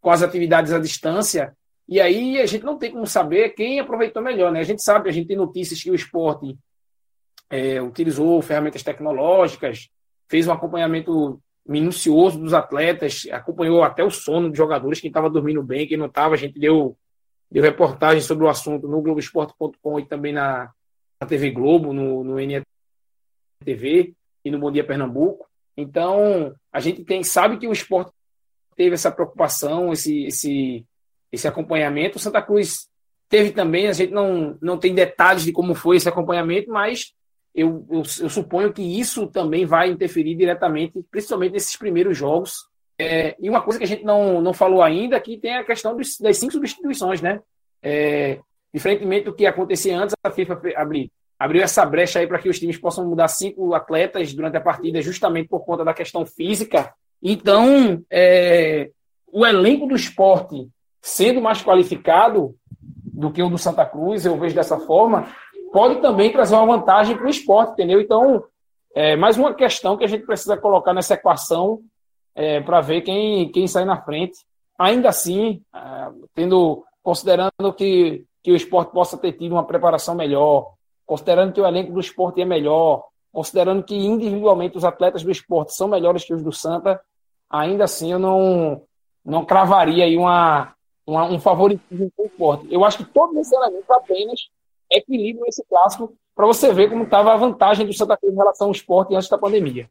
D: com as atividades à distância e aí a gente não tem como saber quem aproveitou melhor, né? A gente sabe, a gente tem notícias que o esporte é, utilizou ferramentas tecnológicas, fez um acompanhamento minucioso dos atletas, acompanhou até o sono dos jogadores, quem estava dormindo bem, quem não estava, a gente deu, deu reportagem sobre o assunto no Globoesporte.com e também na, na TV Globo, no, no NTV e no Bom Dia Pernambuco. Então, a gente tem, sabe que o esporte teve essa preocupação, esse, esse esse acompanhamento. O Santa Cruz teve também, a gente não, não tem detalhes de como foi esse acompanhamento, mas eu, eu, eu suponho que isso também vai interferir diretamente, principalmente nesses primeiros jogos. É, e uma coisa que a gente não, não falou ainda, que tem a questão dos, das cinco substituições, né? É, diferentemente do que acontecia antes, a FIFA abriu, abriu essa brecha aí para que os times possam mudar cinco atletas durante a partida, justamente por conta da questão física. Então, é, o elenco do esporte sendo mais qualificado do que o do Santa Cruz, eu vejo dessa forma, pode também trazer uma vantagem para o esporte, entendeu? Então, é mais uma questão que a gente precisa colocar nessa equação é, para ver quem, quem sai na frente. Ainda assim, é, tendo considerando que, que o esporte possa ter tido uma preparação melhor, considerando que o elenco do esporte é melhor, considerando que individualmente os atletas do esporte são melhores que os do Santa, ainda assim eu não, não cravaria aí uma, uma, um favoritismo forte. Eu acho que todos esses elementos apenas equilibram esse clássico para você ver como estava a vantagem do Santa Cruz em relação ao esporte antes da pandemia.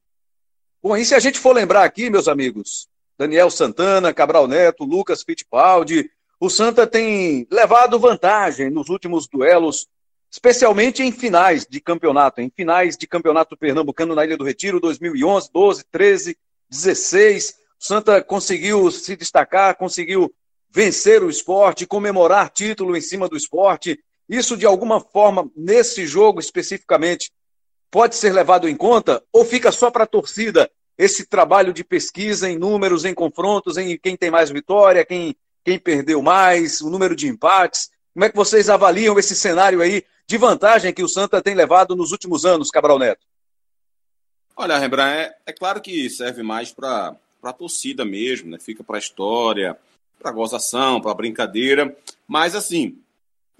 A: Bom, e se a gente for lembrar aqui, meus amigos, Daniel Santana, Cabral Neto, Lucas Fittipaldi, o Santa tem levado vantagem nos últimos duelos, especialmente em finais de campeonato, em finais de campeonato pernambucano na Ilha do Retiro, 2011, 12, 13, 16. O Santa conseguiu se destacar, conseguiu vencer o esporte, comemorar título em cima do esporte. Isso, de alguma forma, nesse jogo especificamente, pode ser levado em conta ou fica só para a torcida esse trabalho de pesquisa em números, em confrontos, em quem tem mais vitória, quem, quem perdeu mais, o número de empates? Como é que vocês avaliam esse cenário aí de vantagem que o Santa tem levado nos últimos anos, Cabral Neto?
E: Olha, Rembrandt, é, é claro que serve mais para a torcida mesmo, né? fica para a história, para gozação, para brincadeira, mas assim,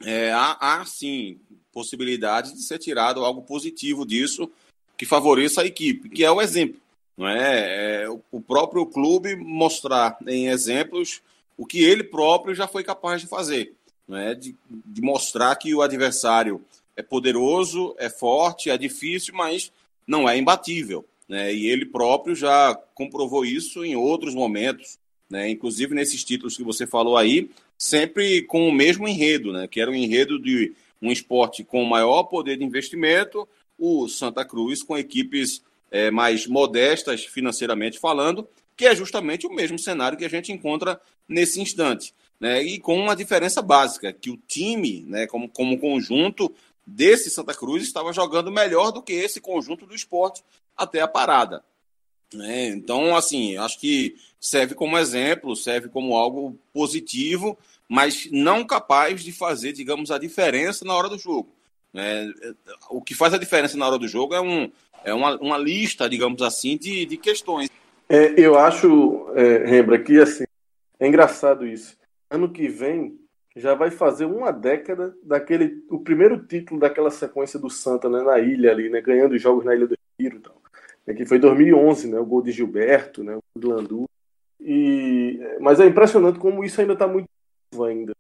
E: é, há, há sim possibilidade de ser tirado algo positivo disso que favoreça a equipe, que é o exemplo. Não é? é o próprio clube mostrar em exemplos o que ele próprio já foi capaz de fazer, não é? de, de mostrar que o adversário é poderoso, é forte, é difícil, mas não é imbatível. Né? E ele próprio já comprovou isso em outros momentos, né? Inclusive nesses títulos que você falou aí, sempre com o mesmo enredo, né? Que era o enredo de um esporte com maior poder de investimento, o Santa Cruz com equipes é, mais modestas financeiramente falando, que é justamente o mesmo cenário que a gente encontra nesse instante. Né, e com uma diferença básica, que o time, né, como, como conjunto desse Santa Cruz, estava jogando melhor do que esse conjunto do esporte até a parada. Né? Então, assim, acho que serve como exemplo, serve como algo positivo, mas não capaz de fazer, digamos, a diferença na hora do jogo. Né? O que faz a diferença na hora do jogo é, um, é uma, uma lista, digamos assim, de, de questões.
C: É, eu acho, é, Rembra, que assim, é engraçado isso. Ano que vem já vai fazer uma década daquele o primeiro título daquela sequência do Santa né, na ilha ali, né, ganhando jogos na Ilha do Retiro, tal. É, que foi 2011, né, o gol de Gilberto, né, o de Landu. E mas é impressionante como isso ainda está muito vivo ainda.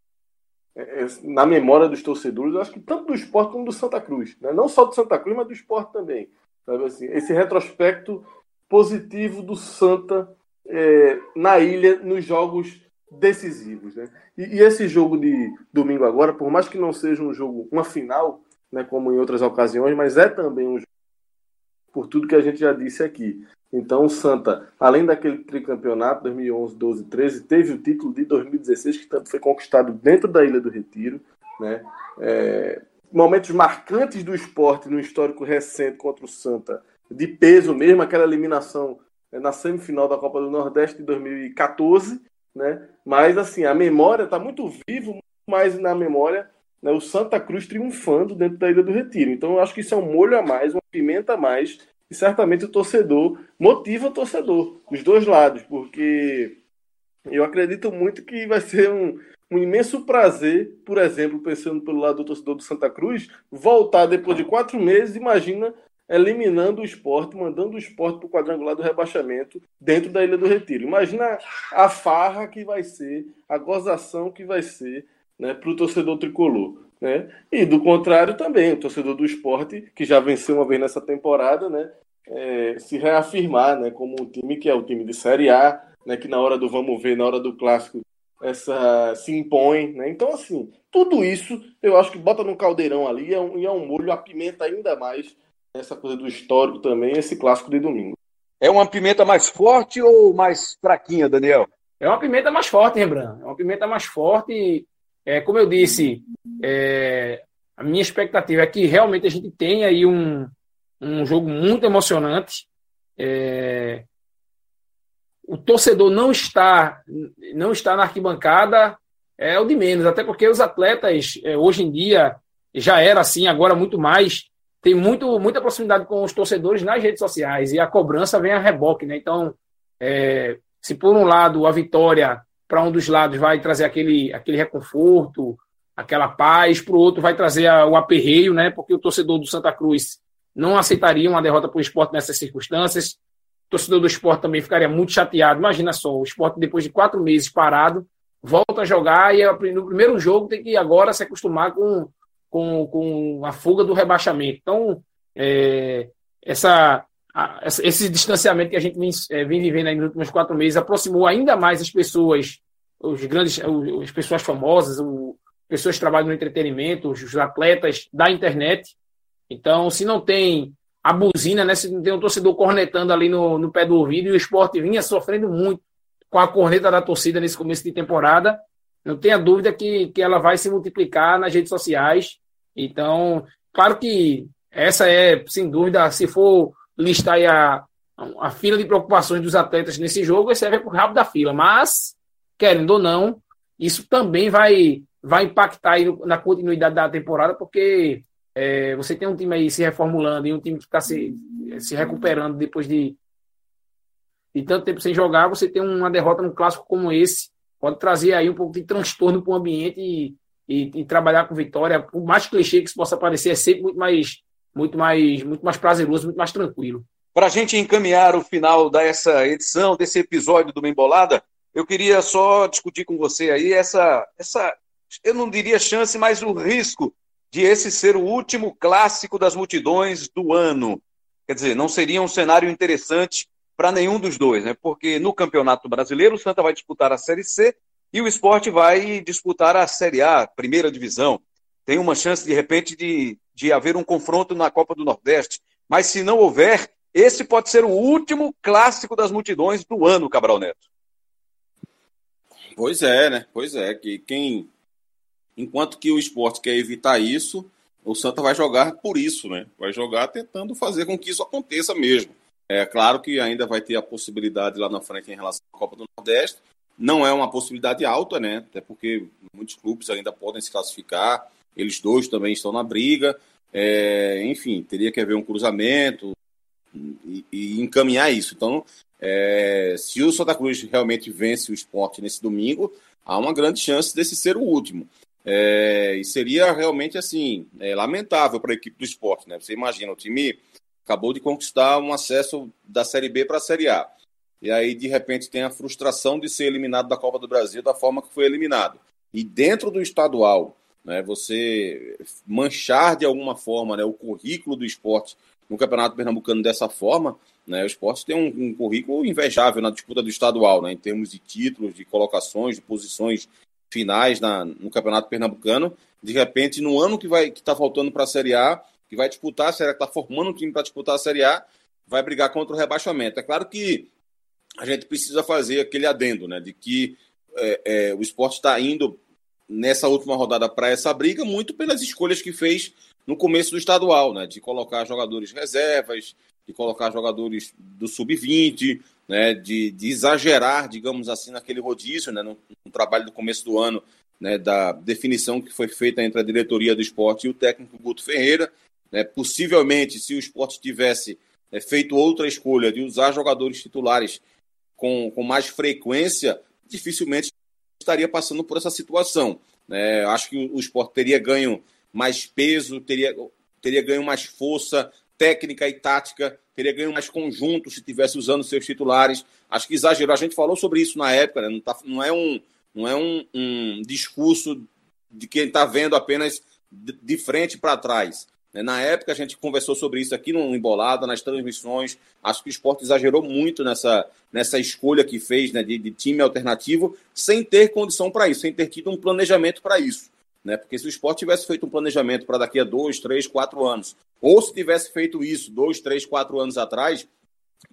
C: É, é, na memória dos torcedores, eu acho que tanto do esporte como do Santa Cruz, né? não só do Santa Cruz, mas do esporte também. Sabe assim, esse retrospecto positivo do Santa é, na ilha nos jogos decisivos. Né? E, e, esse jogo de domingo agora, por mais que não seja um jogo, uma final, né, como em outras ocasiões, mas é também um jogo por tudo que a gente já disse aqui. Então o Santa, além daquele tricampeonato 2011, 12, 13, teve o título de 2016 que tanto foi conquistado dentro da Ilha do Retiro, né? É, momentos marcantes do esporte no histórico recente contra o Santa, de peso mesmo, aquela eliminação é, na semifinal da Copa do Nordeste de 2014, né? Mas assim, a memória está muito vivo, mais na memória, né? o Santa Cruz triunfando dentro da Ilha do Retiro. Então eu acho que isso é um molho a mais, uma pimenta a mais, e certamente o torcedor motiva o torcedor, dos dois lados, porque eu acredito muito que vai ser um, um imenso prazer, por exemplo, pensando pelo lado do torcedor do Santa Cruz, voltar depois de quatro meses, imagina eliminando o esporte, mandando o esporte para o quadrangular do rebaixamento dentro da Ilha do Retiro. Imagina a farra que vai ser, a gozação que vai ser né, para o torcedor tricolor. Né? E do contrário também, o torcedor do esporte, que já venceu uma vez nessa temporada, né, é, se reafirmar né, como um time que é o time de Série A, né, que na hora do vamos ver, na hora do clássico, essa se impõe. Né? Então, assim, tudo isso eu acho que bota no caldeirão ali e é um, e é um molho, apimenta ainda mais essa coisa do histórico também, esse clássico de domingo.
A: É uma pimenta mais forte ou mais fraquinha, Daniel?
D: É uma pimenta mais forte, Rembrandt. É uma pimenta mais forte. É, como eu disse, é, a minha expectativa é que realmente a gente tenha aí um, um jogo muito emocionante. É, o torcedor não está não está na arquibancada é o de menos, até porque os atletas é, hoje em dia já era assim, agora muito mais tem muito, muita proximidade com os torcedores nas redes sociais e a cobrança vem a reboque, né? Então, é, se por um lado a vitória para um dos lados vai trazer aquele, aquele reconforto, aquela paz, para o outro vai trazer a, o aperreio, né? Porque o torcedor do Santa Cruz não aceitaria uma derrota para o esporte nessas circunstâncias. O torcedor do esporte também ficaria muito chateado. Imagina só, o esporte, depois de quatro meses parado, volta a jogar e no primeiro jogo tem que agora se acostumar com com, com a fuga do rebaixamento. Então, é, essa, esse distanciamento que a gente vem, é, vem vivendo nos últimos quatro meses aproximou ainda mais as pessoas, os grandes, as pessoas famosas, o, pessoas que trabalham no entretenimento, os, atletas da internet. Então, se não tem a buzina, né, se não tem um torcedor cornetando ali no, no pé do ouvido, e o esporte vinha sofrendo muito com a corneta da torcida nesse começo de temporada, não tenha dúvida que, que ela vai se multiplicar nas redes sociais. Então, claro que essa é, sem dúvida, se for listar a, a fila de preocupações dos atletas nesse jogo, esse é o rabo da fila. Mas, querendo ou não, isso também vai, vai impactar na continuidade da temporada, porque é, você tem um time aí se reformulando e um time que está se, se recuperando depois de, de tanto tempo sem jogar, você tem uma derrota num clássico como esse, pode trazer aí um pouco de transtorno para o ambiente e, e, e, trabalhar com vitória, por mais clichê que isso possa parecer, é sempre muito mais, muito mais, muito mais prazeroso, muito mais tranquilo.
A: Para a gente encaminhar o final dessa edição, desse episódio do Bem Bolada, eu queria só discutir com você aí essa, essa, eu não diria chance, mas o risco de esse ser o último clássico das multidões do ano. Quer dizer, não seria um cenário interessante para nenhum dos dois, né? Porque no Campeonato Brasileiro o Santa vai disputar a Série C e o esporte vai disputar a Série A, primeira divisão. Tem uma chance, de repente, de, de haver um confronto na Copa do Nordeste. Mas se não houver, esse pode ser o último clássico das multidões do ano, Cabral Neto.
E: Pois é, né? Pois é. Que quem. Enquanto que o esporte quer evitar isso, o Santa vai jogar por isso, né? Vai jogar tentando fazer com que isso aconteça mesmo. É claro que ainda vai ter a possibilidade lá na frente em relação à Copa do Nordeste. Não é uma possibilidade alta, né? Até porque muitos clubes ainda podem se classificar. Eles dois também estão na briga. É, enfim, teria que haver um cruzamento e, e encaminhar isso. Então, é, se o Santa Cruz realmente vence o esporte nesse domingo, há uma grande chance desse ser o último. É, e seria realmente assim, é, lamentável para a equipe do esporte. Né? Você imagina, o time acabou de conquistar um acesso da Série B para a Série A. E aí, de repente, tem a frustração de ser eliminado da Copa do Brasil da forma que foi eliminado. E dentro do estadual, né, você manchar de alguma forma né, o currículo do esporte no Campeonato Pernambucano dessa forma, né, o esporte tem um, um currículo invejável na disputa do estadual, né, em termos de títulos, de colocações, de posições finais na, no Campeonato Pernambucano. De repente, no ano que vai que está faltando para a Série A, que vai disputar A, que está formando um time para disputar a Série A, vai brigar contra o rebaixamento. É claro que a gente precisa fazer aquele adendo, né, de que é, é, o esporte está indo nessa última rodada para essa briga muito pelas escolhas que fez no começo do estadual, né, de colocar jogadores reservas, de colocar jogadores do sub-20, né, de, de, exagerar, digamos assim, naquele rodízio, né, no, no, trabalho do começo do ano, né, da definição que foi feita entre a diretoria do esporte e o técnico Guto Ferreira. Né, possivelmente, se o esporte tivesse né, feito outra escolha de usar jogadores titulares com, com mais frequência, dificilmente estaria passando por essa situação. Né? Acho que o esporte teria ganho mais peso, teria, teria ganho mais força técnica e tática, teria ganho mais conjunto se tivesse usando seus titulares. Acho que exagerou. A gente falou sobre isso na época, né? não, tá, não é, um, não é um, um discurso de quem está vendo apenas de frente para trás. Né? Na época a gente conversou sobre isso aqui no Embolada, nas transmissões. Acho que o esporte exagerou muito nessa, nessa escolha que fez né, de, de time alternativo, sem ter condição para isso, sem ter tido um planejamento para isso. Né? Porque se o esporte tivesse feito um planejamento para daqui a dois, três, quatro anos, ou se tivesse feito isso dois, três, quatro anos atrás,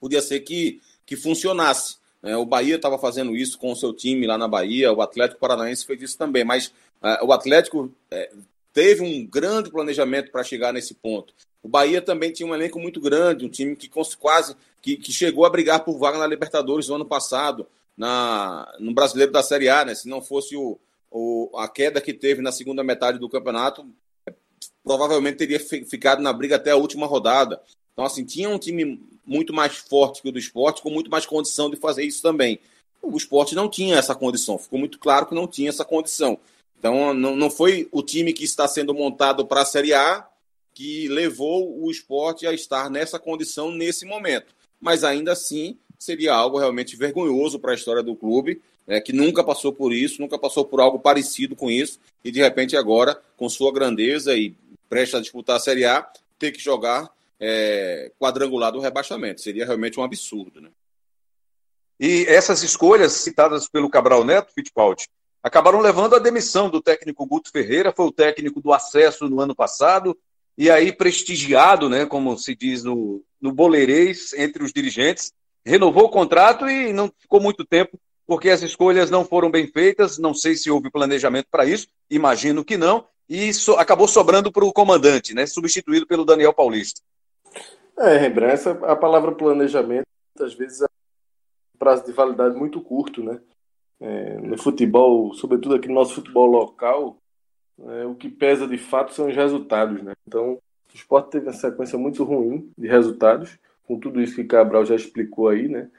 E: podia ser que, que funcionasse. Né? O Bahia estava fazendo isso com o seu time lá na Bahia, o Atlético Paranaense fez isso também, mas uh, o Atlético uh, teve um grande planejamento para chegar nesse ponto. O Bahia também tinha um elenco muito grande, um time que quase que, que chegou a brigar por vaga na Libertadores no ano passado, na, no Brasileiro da Série A, né? Se não fosse o, o, a queda que teve na segunda metade do campeonato, provavelmente teria ficado na briga até a última rodada. Então, assim, tinha um time muito mais forte que o do esporte, com muito mais condição de fazer isso também. O esporte não tinha essa condição, ficou muito claro que não tinha essa condição. Então, não, não foi o time que está sendo montado para a Série A que levou o esporte a estar nessa condição nesse momento. Mas ainda assim, seria algo realmente vergonhoso para a história do clube, né, que nunca passou por isso, nunca passou por algo parecido com isso, e de repente agora, com sua grandeza e prestes a disputar a Série A, ter que jogar é, quadrangular do rebaixamento. Seria realmente um absurdo. Né?
A: E essas escolhas citadas pelo Cabral Neto, Fittipaldi, acabaram levando à demissão do técnico Guto Ferreira, foi o técnico do acesso no ano passado, e aí prestigiado, né, como se diz no, no boleirês, entre os dirigentes, renovou o contrato e não ficou muito tempo, porque as escolhas não foram bem feitas, não sei se houve planejamento para isso, imagino que não, e so, acabou sobrando para o comandante, né, substituído pelo Daniel Paulista.
C: É, Rembrandt, essa, a palavra planejamento, às vezes, é um prazo de validade muito curto, né? É, no futebol, sobretudo aqui no nosso futebol local, é, o que pesa de fato são os resultados. Né? Então, o esporte teve uma sequência muito ruim de resultados, com tudo isso que Cabral já explicou aí, né?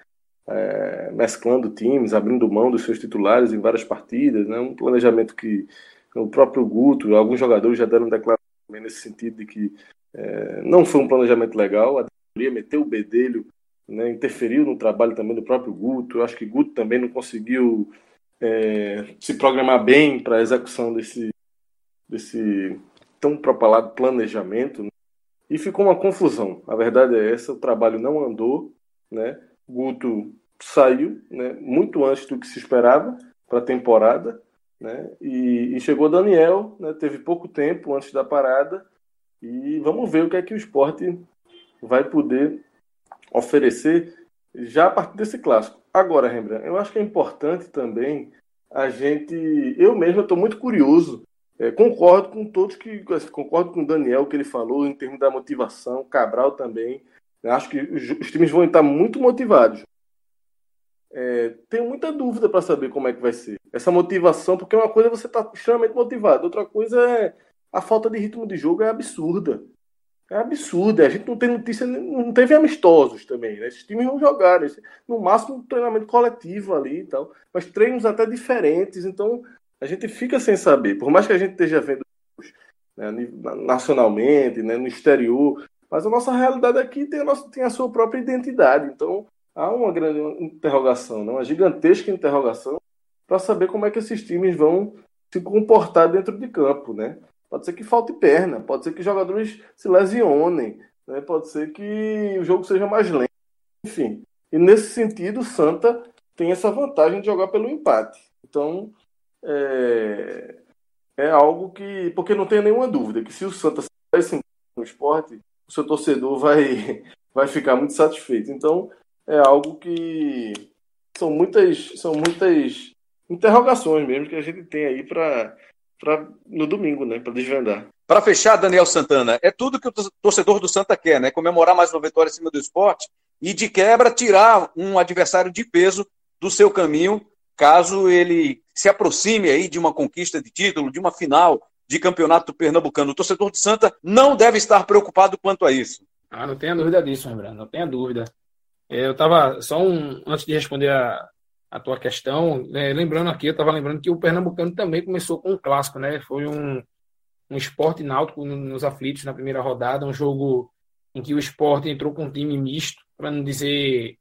C: É, mesclando times, abrindo mão dos seus titulares em várias partidas, né? um planejamento que o próprio Guto, alguns jogadores já deram declaração nesse sentido de que é, não foi um planejamento legal, a diretoria meteu o bedelho né, interferiu no trabalho também do próprio Guto. Eu acho que Guto também não conseguiu é, se programar bem para a execução desse, desse tão propalado planejamento. Né? E ficou uma confusão. A verdade é essa: o trabalho não andou. Né? Guto saiu né, muito antes do que se esperava para a temporada. Né? E, e, chegou Daniel, né, teve pouco tempo antes da parada. E vamos ver o que é que o esporte vai poder oferecer já a partir desse clássico. Agora, Rembrandt, eu acho que é importante também a gente. Eu mesmo estou muito curioso. É, concordo com todos que. Assim, concordo com o Daniel que ele falou em termos da motivação, Cabral também. Eu acho que os, os, times vão estar muito motivados. É, tenho muita dúvida para saber como é que vai ser. Essa motivação, porque uma coisa é você estar tá extremamente motivado, outra coisa é a falta de ritmo de jogo é absurda. É absurda. A gente não tem notícia, não teve amistosos também. Né? Esses times vão jogar. Né? No máximo, um treinamento coletivo ali e tal. Mas treinos até diferentes. Então, a gente fica sem saber. Por mais que a gente esteja vendo né, nacionalmente, né, no exterior, mas a nossa realidade aqui tem a, nossa, tem a sua própria identidade. Então, há uma grande interrogação, né? uma gigantesca interrogação para saber como é que esses times vão se comportar dentro de campo, né? Pode ser que falte perna, pode ser que jogadores se lesionem, né? pode ser que o jogo seja mais lento, enfim. E nesse sentido, o Santa tem essa vantagem de jogar pelo empate. Então, é, é algo que. Porque não tem nenhuma dúvida que se o Santa sair no esporte, o seu torcedor vai, [LAUGHS] vai ficar muito satisfeito. Então, é algo que são muitas, são muitas interrogações mesmo que a gente tem aí para pra, no domingo, né, para desvendar.
A: Para fechar, Daniel Santana, é tudo que o torcedor do Santa quer, né? Comemorar mais uma vitória em cima do esporte e, de quebra, tirar um adversário de peso do seu caminho, caso ele se aproxime aí de uma conquista de título, de uma final de campeonato pernambucano. O torcedor do Santa não deve estar preocupado quanto a isso.
D: Ah, não tenha dúvida disso, Lembrando, não tenha dúvida. É, eu estava, só um, antes de responder a, a tua questão, é, lembrando aqui, eu estava lembrando que o Pernambucano também começou com um clássico, né? Foi um, um esporte náutico nos aflitos na primeira rodada, um jogo em que o esporte entrou com um time misto, para não dizer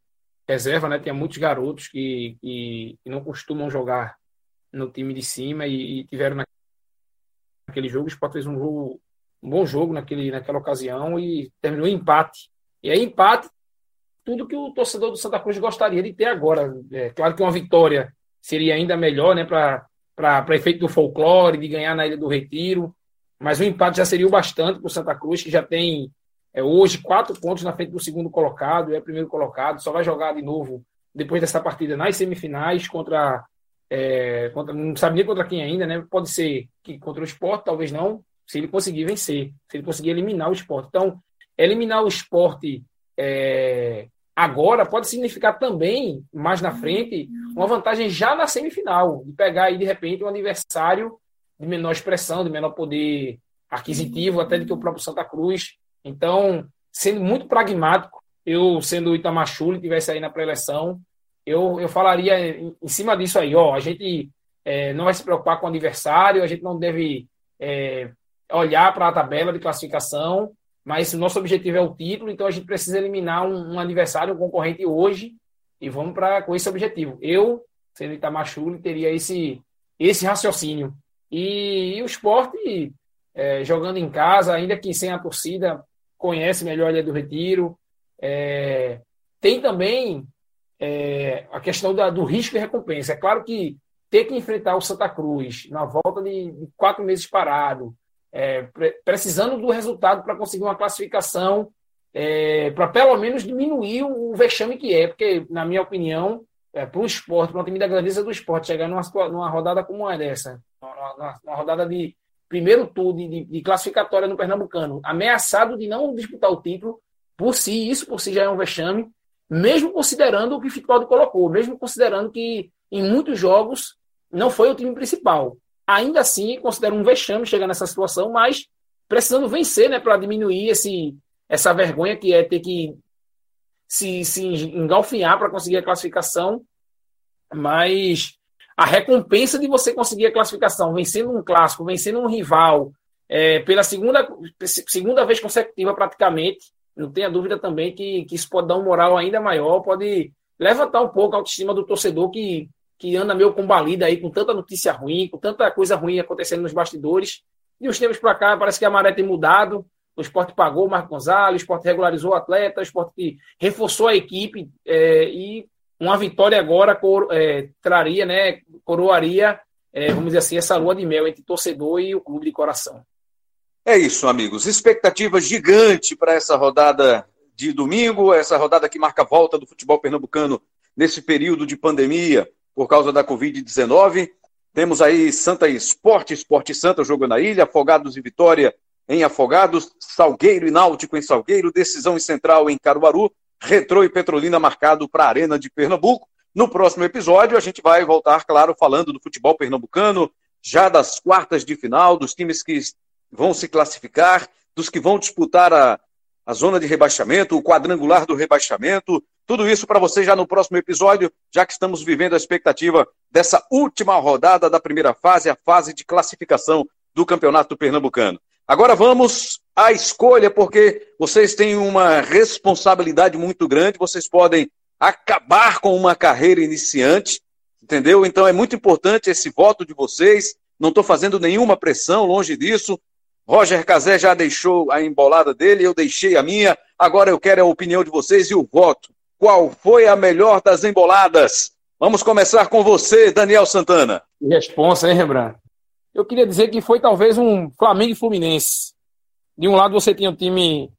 D: reserva, né? Tinha muitos garotos que, que, que, não costumam jogar no time de cima e, e tiveram naquele jogo. O esporte fez um, jogo, um bom jogo naquele, naquela ocasião e terminou em empate. E aí, empate tudo que o torcedor do Santa Cruz gostaria de ter agora. É, claro que uma vitória seria ainda melhor, né, para efeito do folclore, de ganhar na Ilha do Retiro, mas o empate já seria o bastante para o Santa Cruz, que já tem é, hoje quatro pontos na frente do segundo colocado, é primeiro colocado, só vai jogar de novo depois dessa partida nas semifinais contra. É, contra não sabe nem contra quem ainda, né? Pode ser que contra o esporte, talvez não, se ele conseguir vencer, se ele conseguir eliminar o esporte. Então, eliminar o esporte é, Agora pode significar também, mais na frente, uma vantagem já na semifinal, de pegar aí, de repente, um adversário de menor expressão, de menor poder aquisitivo, até do que o próprio Santa Cruz. Então, sendo muito pragmático, eu, sendo o Itamar Chuli, tivesse aí na pré-eleição, eu, eu falaria em, em, cima disso aí, ó, a gente é, não vai se preocupar com o adversário, a gente não deve é, olhar para a tabela de classificação, mas o nosso objetivo é o título, então a gente precisa eliminar um, um adversário, um concorrente hoje, e vamos para com esse objetivo. Eu, sendo Itamar Chuli, teria esse, esse raciocínio. E, e o esporte, é, jogando em casa, ainda que sem a torcida, conhece melhor a Ilha do Retiro. É, tem também é, a questão da, do risco e recompensa. É claro que ter que enfrentar o Santa Cruz na volta de, de quatro meses parado, é, precisando do resultado para conseguir uma classificação, é, para pelo menos diminuir o vexame que é, porque, na minha opinião, é, para o esporte, para um time da grandeza do esporte, chegar numa, numa rodada como a dessa, uma, uma rodada de primeiro turno de, de, classificatória no Pernambucano, ameaçado de não disputar o título, por si, isso por si já é um vexame, mesmo considerando o que o Fittipaldi colocou, mesmo considerando que em muitos jogos não foi o time principal ainda assim considero um vexame chegar nessa situação, mas precisando vencer, né, para diminuir esse, essa vergonha que é ter que se, se engalfinhar para conseguir a classificação, mas a recompensa de você conseguir a classificação, vencendo um clássico, vencendo um rival, é, pela segunda, segunda vez consecutiva praticamente, não tenha dúvida também que, que isso pode dar um moral ainda maior, pode levantar um pouco a autoestima do torcedor que que anda meio combalida aí com tanta notícia ruim, com tanta coisa ruim acontecendo nos bastidores. E os tempos para cá, parece que a maré tem mudado. O esporte pagou o Marco Gonzalez, o esporte regularizou o atleta, o esporte reforçou a equipe é, e uma vitória agora cor, é, traria, né, coroaria, é, vamos dizer assim, essa lua de mel entre torcedor e o clube de coração.
A: É isso, amigos. Expectativa gigante para essa rodada de domingo, essa rodada que marca a volta do futebol pernambucano nesse período de pandemia por causa da Covid-19. Temos aí Santa Esporte, Esporte Santa jogando na ilha, Afogados e Vitória em Afogados, Salgueiro e Náutico em Salgueiro, decisão em Central em Caruaru, Retrô e Petrolina marcado para a Arena de Pernambuco. No próximo episódio, a gente vai voltar, claro, falando do futebol pernambucano, já das quartas de final, dos times que vão se classificar, dos que vão disputar a, a zona de rebaixamento, o quadrangular do rebaixamento. Tudo isso para você já no próximo episódio, já que estamos vivendo a expectativa dessa última rodada da primeira fase, a fase de classificação do Campeonato Pernambucano. Agora vamos à escolha, porque vocês têm uma responsabilidade muito grande, vocês podem acabar com uma carreira iniciante, entendeu? Então é muito importante esse voto de vocês. Não estou fazendo nenhuma pressão, longe disso. Roger Cazé já deixou a embolada dele, eu deixei a minha. Agora eu quero a opinião de vocês e o voto. Qual foi a melhor das emboladas? Vamos começar com você, Daniel Santana.
D: Responsa, hein, Rembrandt? Eu queria dizer que foi talvez um Flamengo e Fluminense. De um lado você tinha um time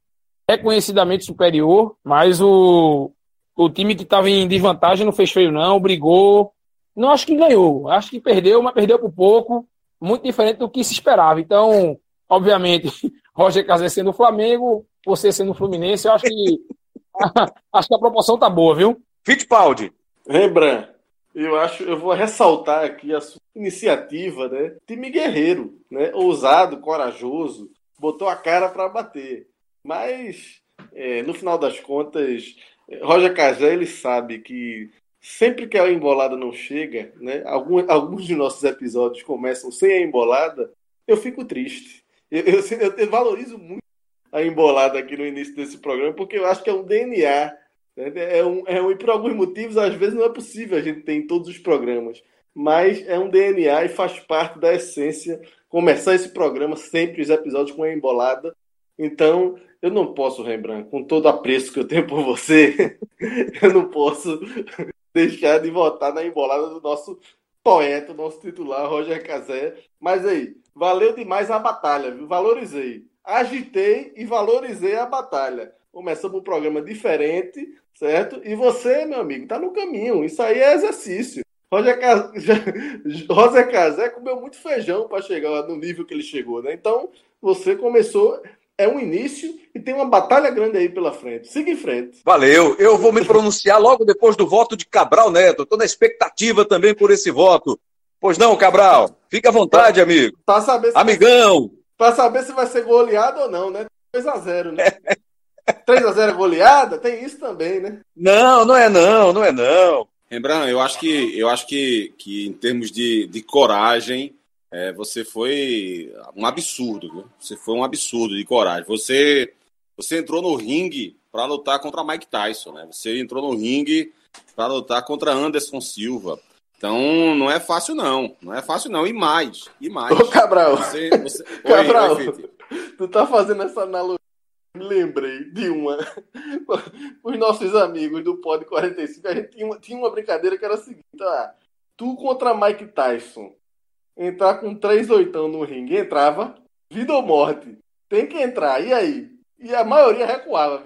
D: reconhecidamente superior, mas o, o time que estava em desvantagem não fez feio, não, brigou. Não acho que ganhou, acho que perdeu, mas perdeu por pouco, muito diferente do que se esperava. Então, obviamente, [LAUGHS] Roger Casé sendo o Flamengo, você sendo o Fluminense, eu acho que acho que a proporção tá boa, viu?
A: Fittipaldi.
C: Rembrandt, eu acho, eu vou ressaltar aqui a sua iniciativa, né? Time guerreiro, né? Ousado, corajoso, botou a cara para bater. Mas, é, no final das contas, Roger Cajé, ele sabe que sempre que a embolada não chega, né? Alguns, alguns de nossos episódios começam sem a embolada, eu fico triste. Eu, eu, eu, eu valorizo muito a embolada aqui no início desse programa, porque eu acho que é um DNA é um, é um, e por alguns motivos, às vezes, não é possível a gente ter em todos os programas. Mas é um DNA e faz parte da essência começar esse programa sempre, os episódios com a embolada. Então, eu não posso, Rembrandt, com todo apreço que eu tenho por você, [LAUGHS] eu não posso deixar de votar na embolada do nosso poeta, nosso titular, Roger Cazé. Mas aí, valeu demais a batalha, viu? Valorizei. Agitei e valorizei a batalha. Começamos um programa diferente, certo? E você, meu amigo, tá no caminho. Isso aí é exercício. Roger, Cas... Roger Casé comeu muito feijão para chegar no nível que ele chegou, né? Então, você começou, é um início e tem uma batalha grande aí pela frente. Siga em frente.
A: Valeu. Eu vou me pronunciar logo depois do voto de Cabral Neto. Estou na expectativa também por esse voto. Pois não, Cabral? Fica à vontade, amigo.
C: Para saber
A: Amigão.
C: Para saber se vai ser goleado ou não, né? 2 a 0 né? [LAUGHS] 3x0 goleada? Tem isso também, né?
A: Não, não é não, não é não.
E: Rembrandt, eu acho que, eu acho que, que em termos de, de coragem, é, você foi um absurdo, viu? Você foi um absurdo de coragem. Você, você entrou no ringue para lutar contra Mike Tyson, né? Você entrou no ringue para lutar contra Anderson Silva. Então, não é fácil não, não é fácil não. E mais, e mais.
C: Ô, Cabral,
E: você,
C: você... [LAUGHS] Cabral, oi, tu tá fazendo essa analogia me lembrei de uma. [LAUGHS] Os nossos amigos do Pod 45, a gente tinha uma, tinha uma brincadeira que era a seguinte: ah, tu contra Mike Tyson entrar com três oitão no ringue, entrava, vida ou morte. Tem que entrar, e aí? E a maioria recuava.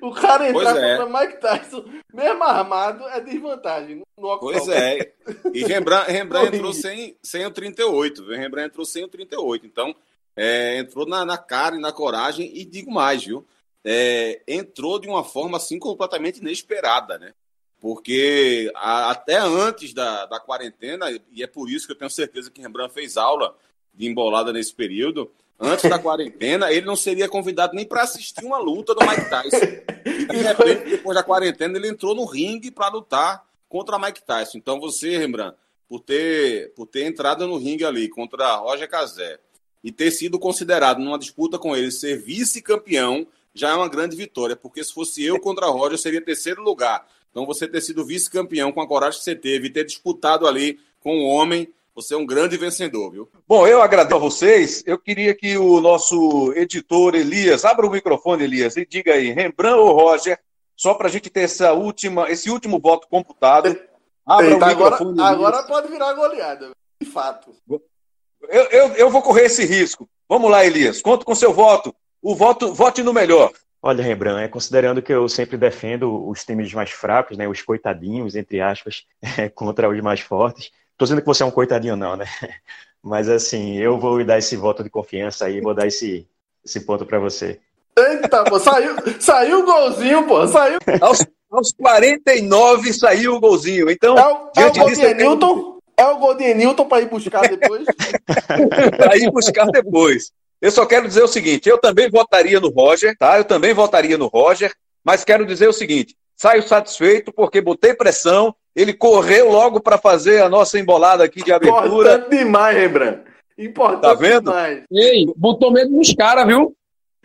C: O cara entrar é. contra Mike Tyson, mesmo armado, é desvantagem.
E: No pois é. E Rembrandt, Rembrandt entrou sem, sem o 38, viu? Rembrandt entrou sem o 38. Então, é, entrou na, na, cara e na coragem, e digo mais, viu? É, entrou de uma forma assim completamente inesperada, né? Porque a, até antes da, da quarentena, e é por isso que eu tenho certeza que Rembrandt fez aula de embolada nesse período, antes da quarentena, ele não seria convidado nem para assistir uma luta do Mike Tyson. E de [LAUGHS] repente, depois da quarentena, ele entrou no ringue para lutar contra Mike Tyson. Então você, Rembrandt, por ter, por ter entrado no ringue ali contra Roger Cazé, e ter sido considerado numa disputa com ele ser vice-campeão já é uma grande vitória, porque se fosse eu contra a Roger, eu seria terceiro lugar. Então você ter sido vice-campeão com a coragem que você teve e ter disputado ali com o homem, você é um grande vencedor, viu?
A: Bom, eu agradeço a vocês. Eu queria que o nosso editor Elias, abra o microfone, Elias, e diga aí, Rembrandt ou Roger, só para a gente ter essa última, esse último voto computado.
C: Abra Eita, o microfone. Agora, agora pode virar goleada, de fato.
A: Eu, eu, eu vou correr esse risco. Vamos lá, Elias. Conto com seu voto. O voto, vote no melhor.
H: Olha, Rembrandt, é, considerando que eu sempre defendo os times mais fracos, né, os coitadinhos, entre aspas, é, [LAUGHS] contra os mais fortes. Estou dizendo que você é um coitadinho, não, né? [LAUGHS] Mas assim, eu vou dar esse voto de confiança aí, vou dar esse, esse ponto para você.
C: Eita, pô, saiu, saiu o golzinho, pô, saiu.
A: Aos, aos 49 saiu o golzinho. Então,
C: É o, é o gol
A: disso,
C: de Newton? É o gol de Newton para ir buscar depois? [LAUGHS]
A: para ir buscar depois. Eu só quero dizer o seguinte: eu também votaria no Roger, tá? Eu também votaria no Roger, mas quero dizer o seguinte: saio satisfeito porque botei pressão, ele correu logo para fazer a nossa embolada aqui de abertura.
C: Importante demais, Rembrandt. Importante
A: Tá vendo?
C: demais.
D: Ei, botou medo nos caras, viu?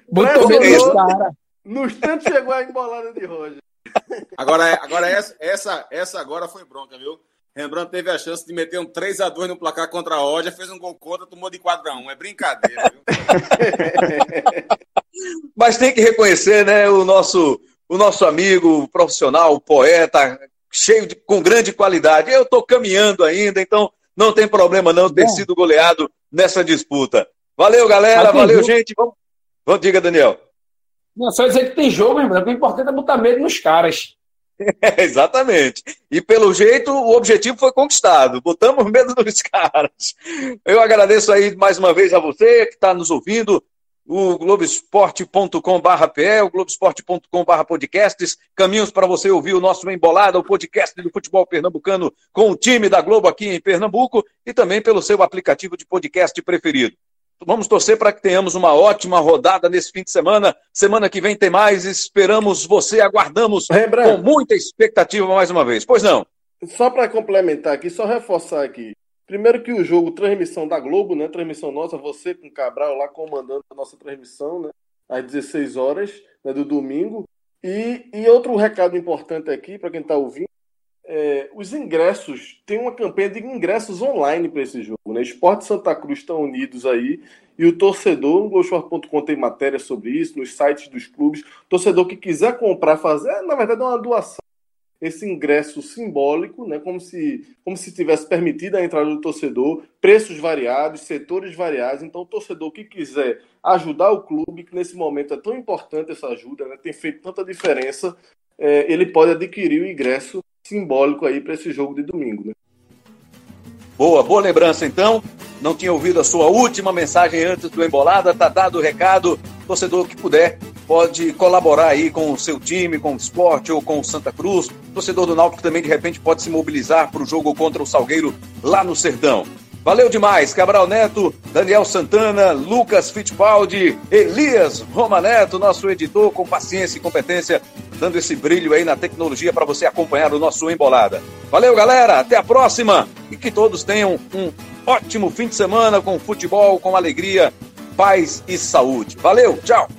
D: Botou medo nos caras.
C: No instante chegou a embolada de Roger.
E: Agora, agora essa, essa, essa agora foi bronca, viu? Rembrandt teve a chance de meter um 3x2 no placar contra a Roger, fez um gol contra, tomou de 4x1. É brincadeira, viu? [LAUGHS]
A: Mas tem que reconhecer, né, o nosso, o nosso amigo profissional, poeta, cheio de, com grande qualidade. Eu estou caminhando ainda, então não tem problema não ter
D: Bom.
A: sido goleado nessa disputa. Valeu, galera, valeu,
D: jogo.
A: gente. Vamos, vamos, diga, Daniel.
D: Não, só dizer que tem jogo, Rembrandt. O importante é botar medo nos caras.
A: É, [LAUGHS] exatamente. E pelo jeito o objetivo foi conquistado. Botamos medo [LAUGHS] nos caras. Eu agradeço aí mais uma vez a você que está nos ouvindo. O Globoesporte.com.br PE, o Globoesporte.com.br podcasts, caminhos para você ouvir o nosso Embolada, o podcast do futebol pernambucano com o time da Globo aqui em Pernambuco e também pelo seu aplicativo de podcast preferido. Vamos torcer para que tenhamos uma ótima rodada nesse fim de semana. Semana que vem tem mais. Esperamos você, aguardamos com muita expectativa mais uma vez. Pois não.
C: só para complementar aqui, só reforçar aqui. Primeiro que o jogo, transmissão da Globo, né? Transmissão nossa, você com Cabral lá comandando a nossa transmissão, né? Às 16 horas né, do domingo. E, e outro recado importante aqui, para quem está ouvindo, é, os ingressos, tem uma campanha de ingressos online para esse jogo, né? Esporte Santa Cruz estão unidos aí, e o torcedor, no Globoesporte.com tem matéria sobre isso, nos sites dos clubes, torcedor que quiser comprar, fazer, na verdade é uma doação, esse ingresso simbólico, né? Como se, como se tivesse permitido a entrada do torcedor, preços variados, setores variados, então o torcedor que quiser ajudar o clube, que nesse momento é tão importante essa ajuda, né? tem feito tanta diferença, é, ele pode adquirir o ingresso simbólico aí para esse jogo de domingo. Né?
A: Boa, boa lembrança então. Não tinha ouvido a sua última mensagem antes do Embolada, tá dado o recado. Torcedor que puder pode colaborar aí com o seu time, com o esporte ou com o Santa Cruz. Torcedor do Náutico também de repente pode se mobilizar para o jogo contra o Salgueiro lá no Sertão. Valeu demais, Cabral Neto, Daniel Santana, Lucas Fittipaldi, Elias Roma Neto, nosso editor com paciência e competência, dando esse brilho aí na tecnologia para você acompanhar o nosso Embolada. Valeu, galera, até a próxima e que todos tenham um ótimo fim de semana com futebol, com alegria, paz e saúde. Valeu, tchau!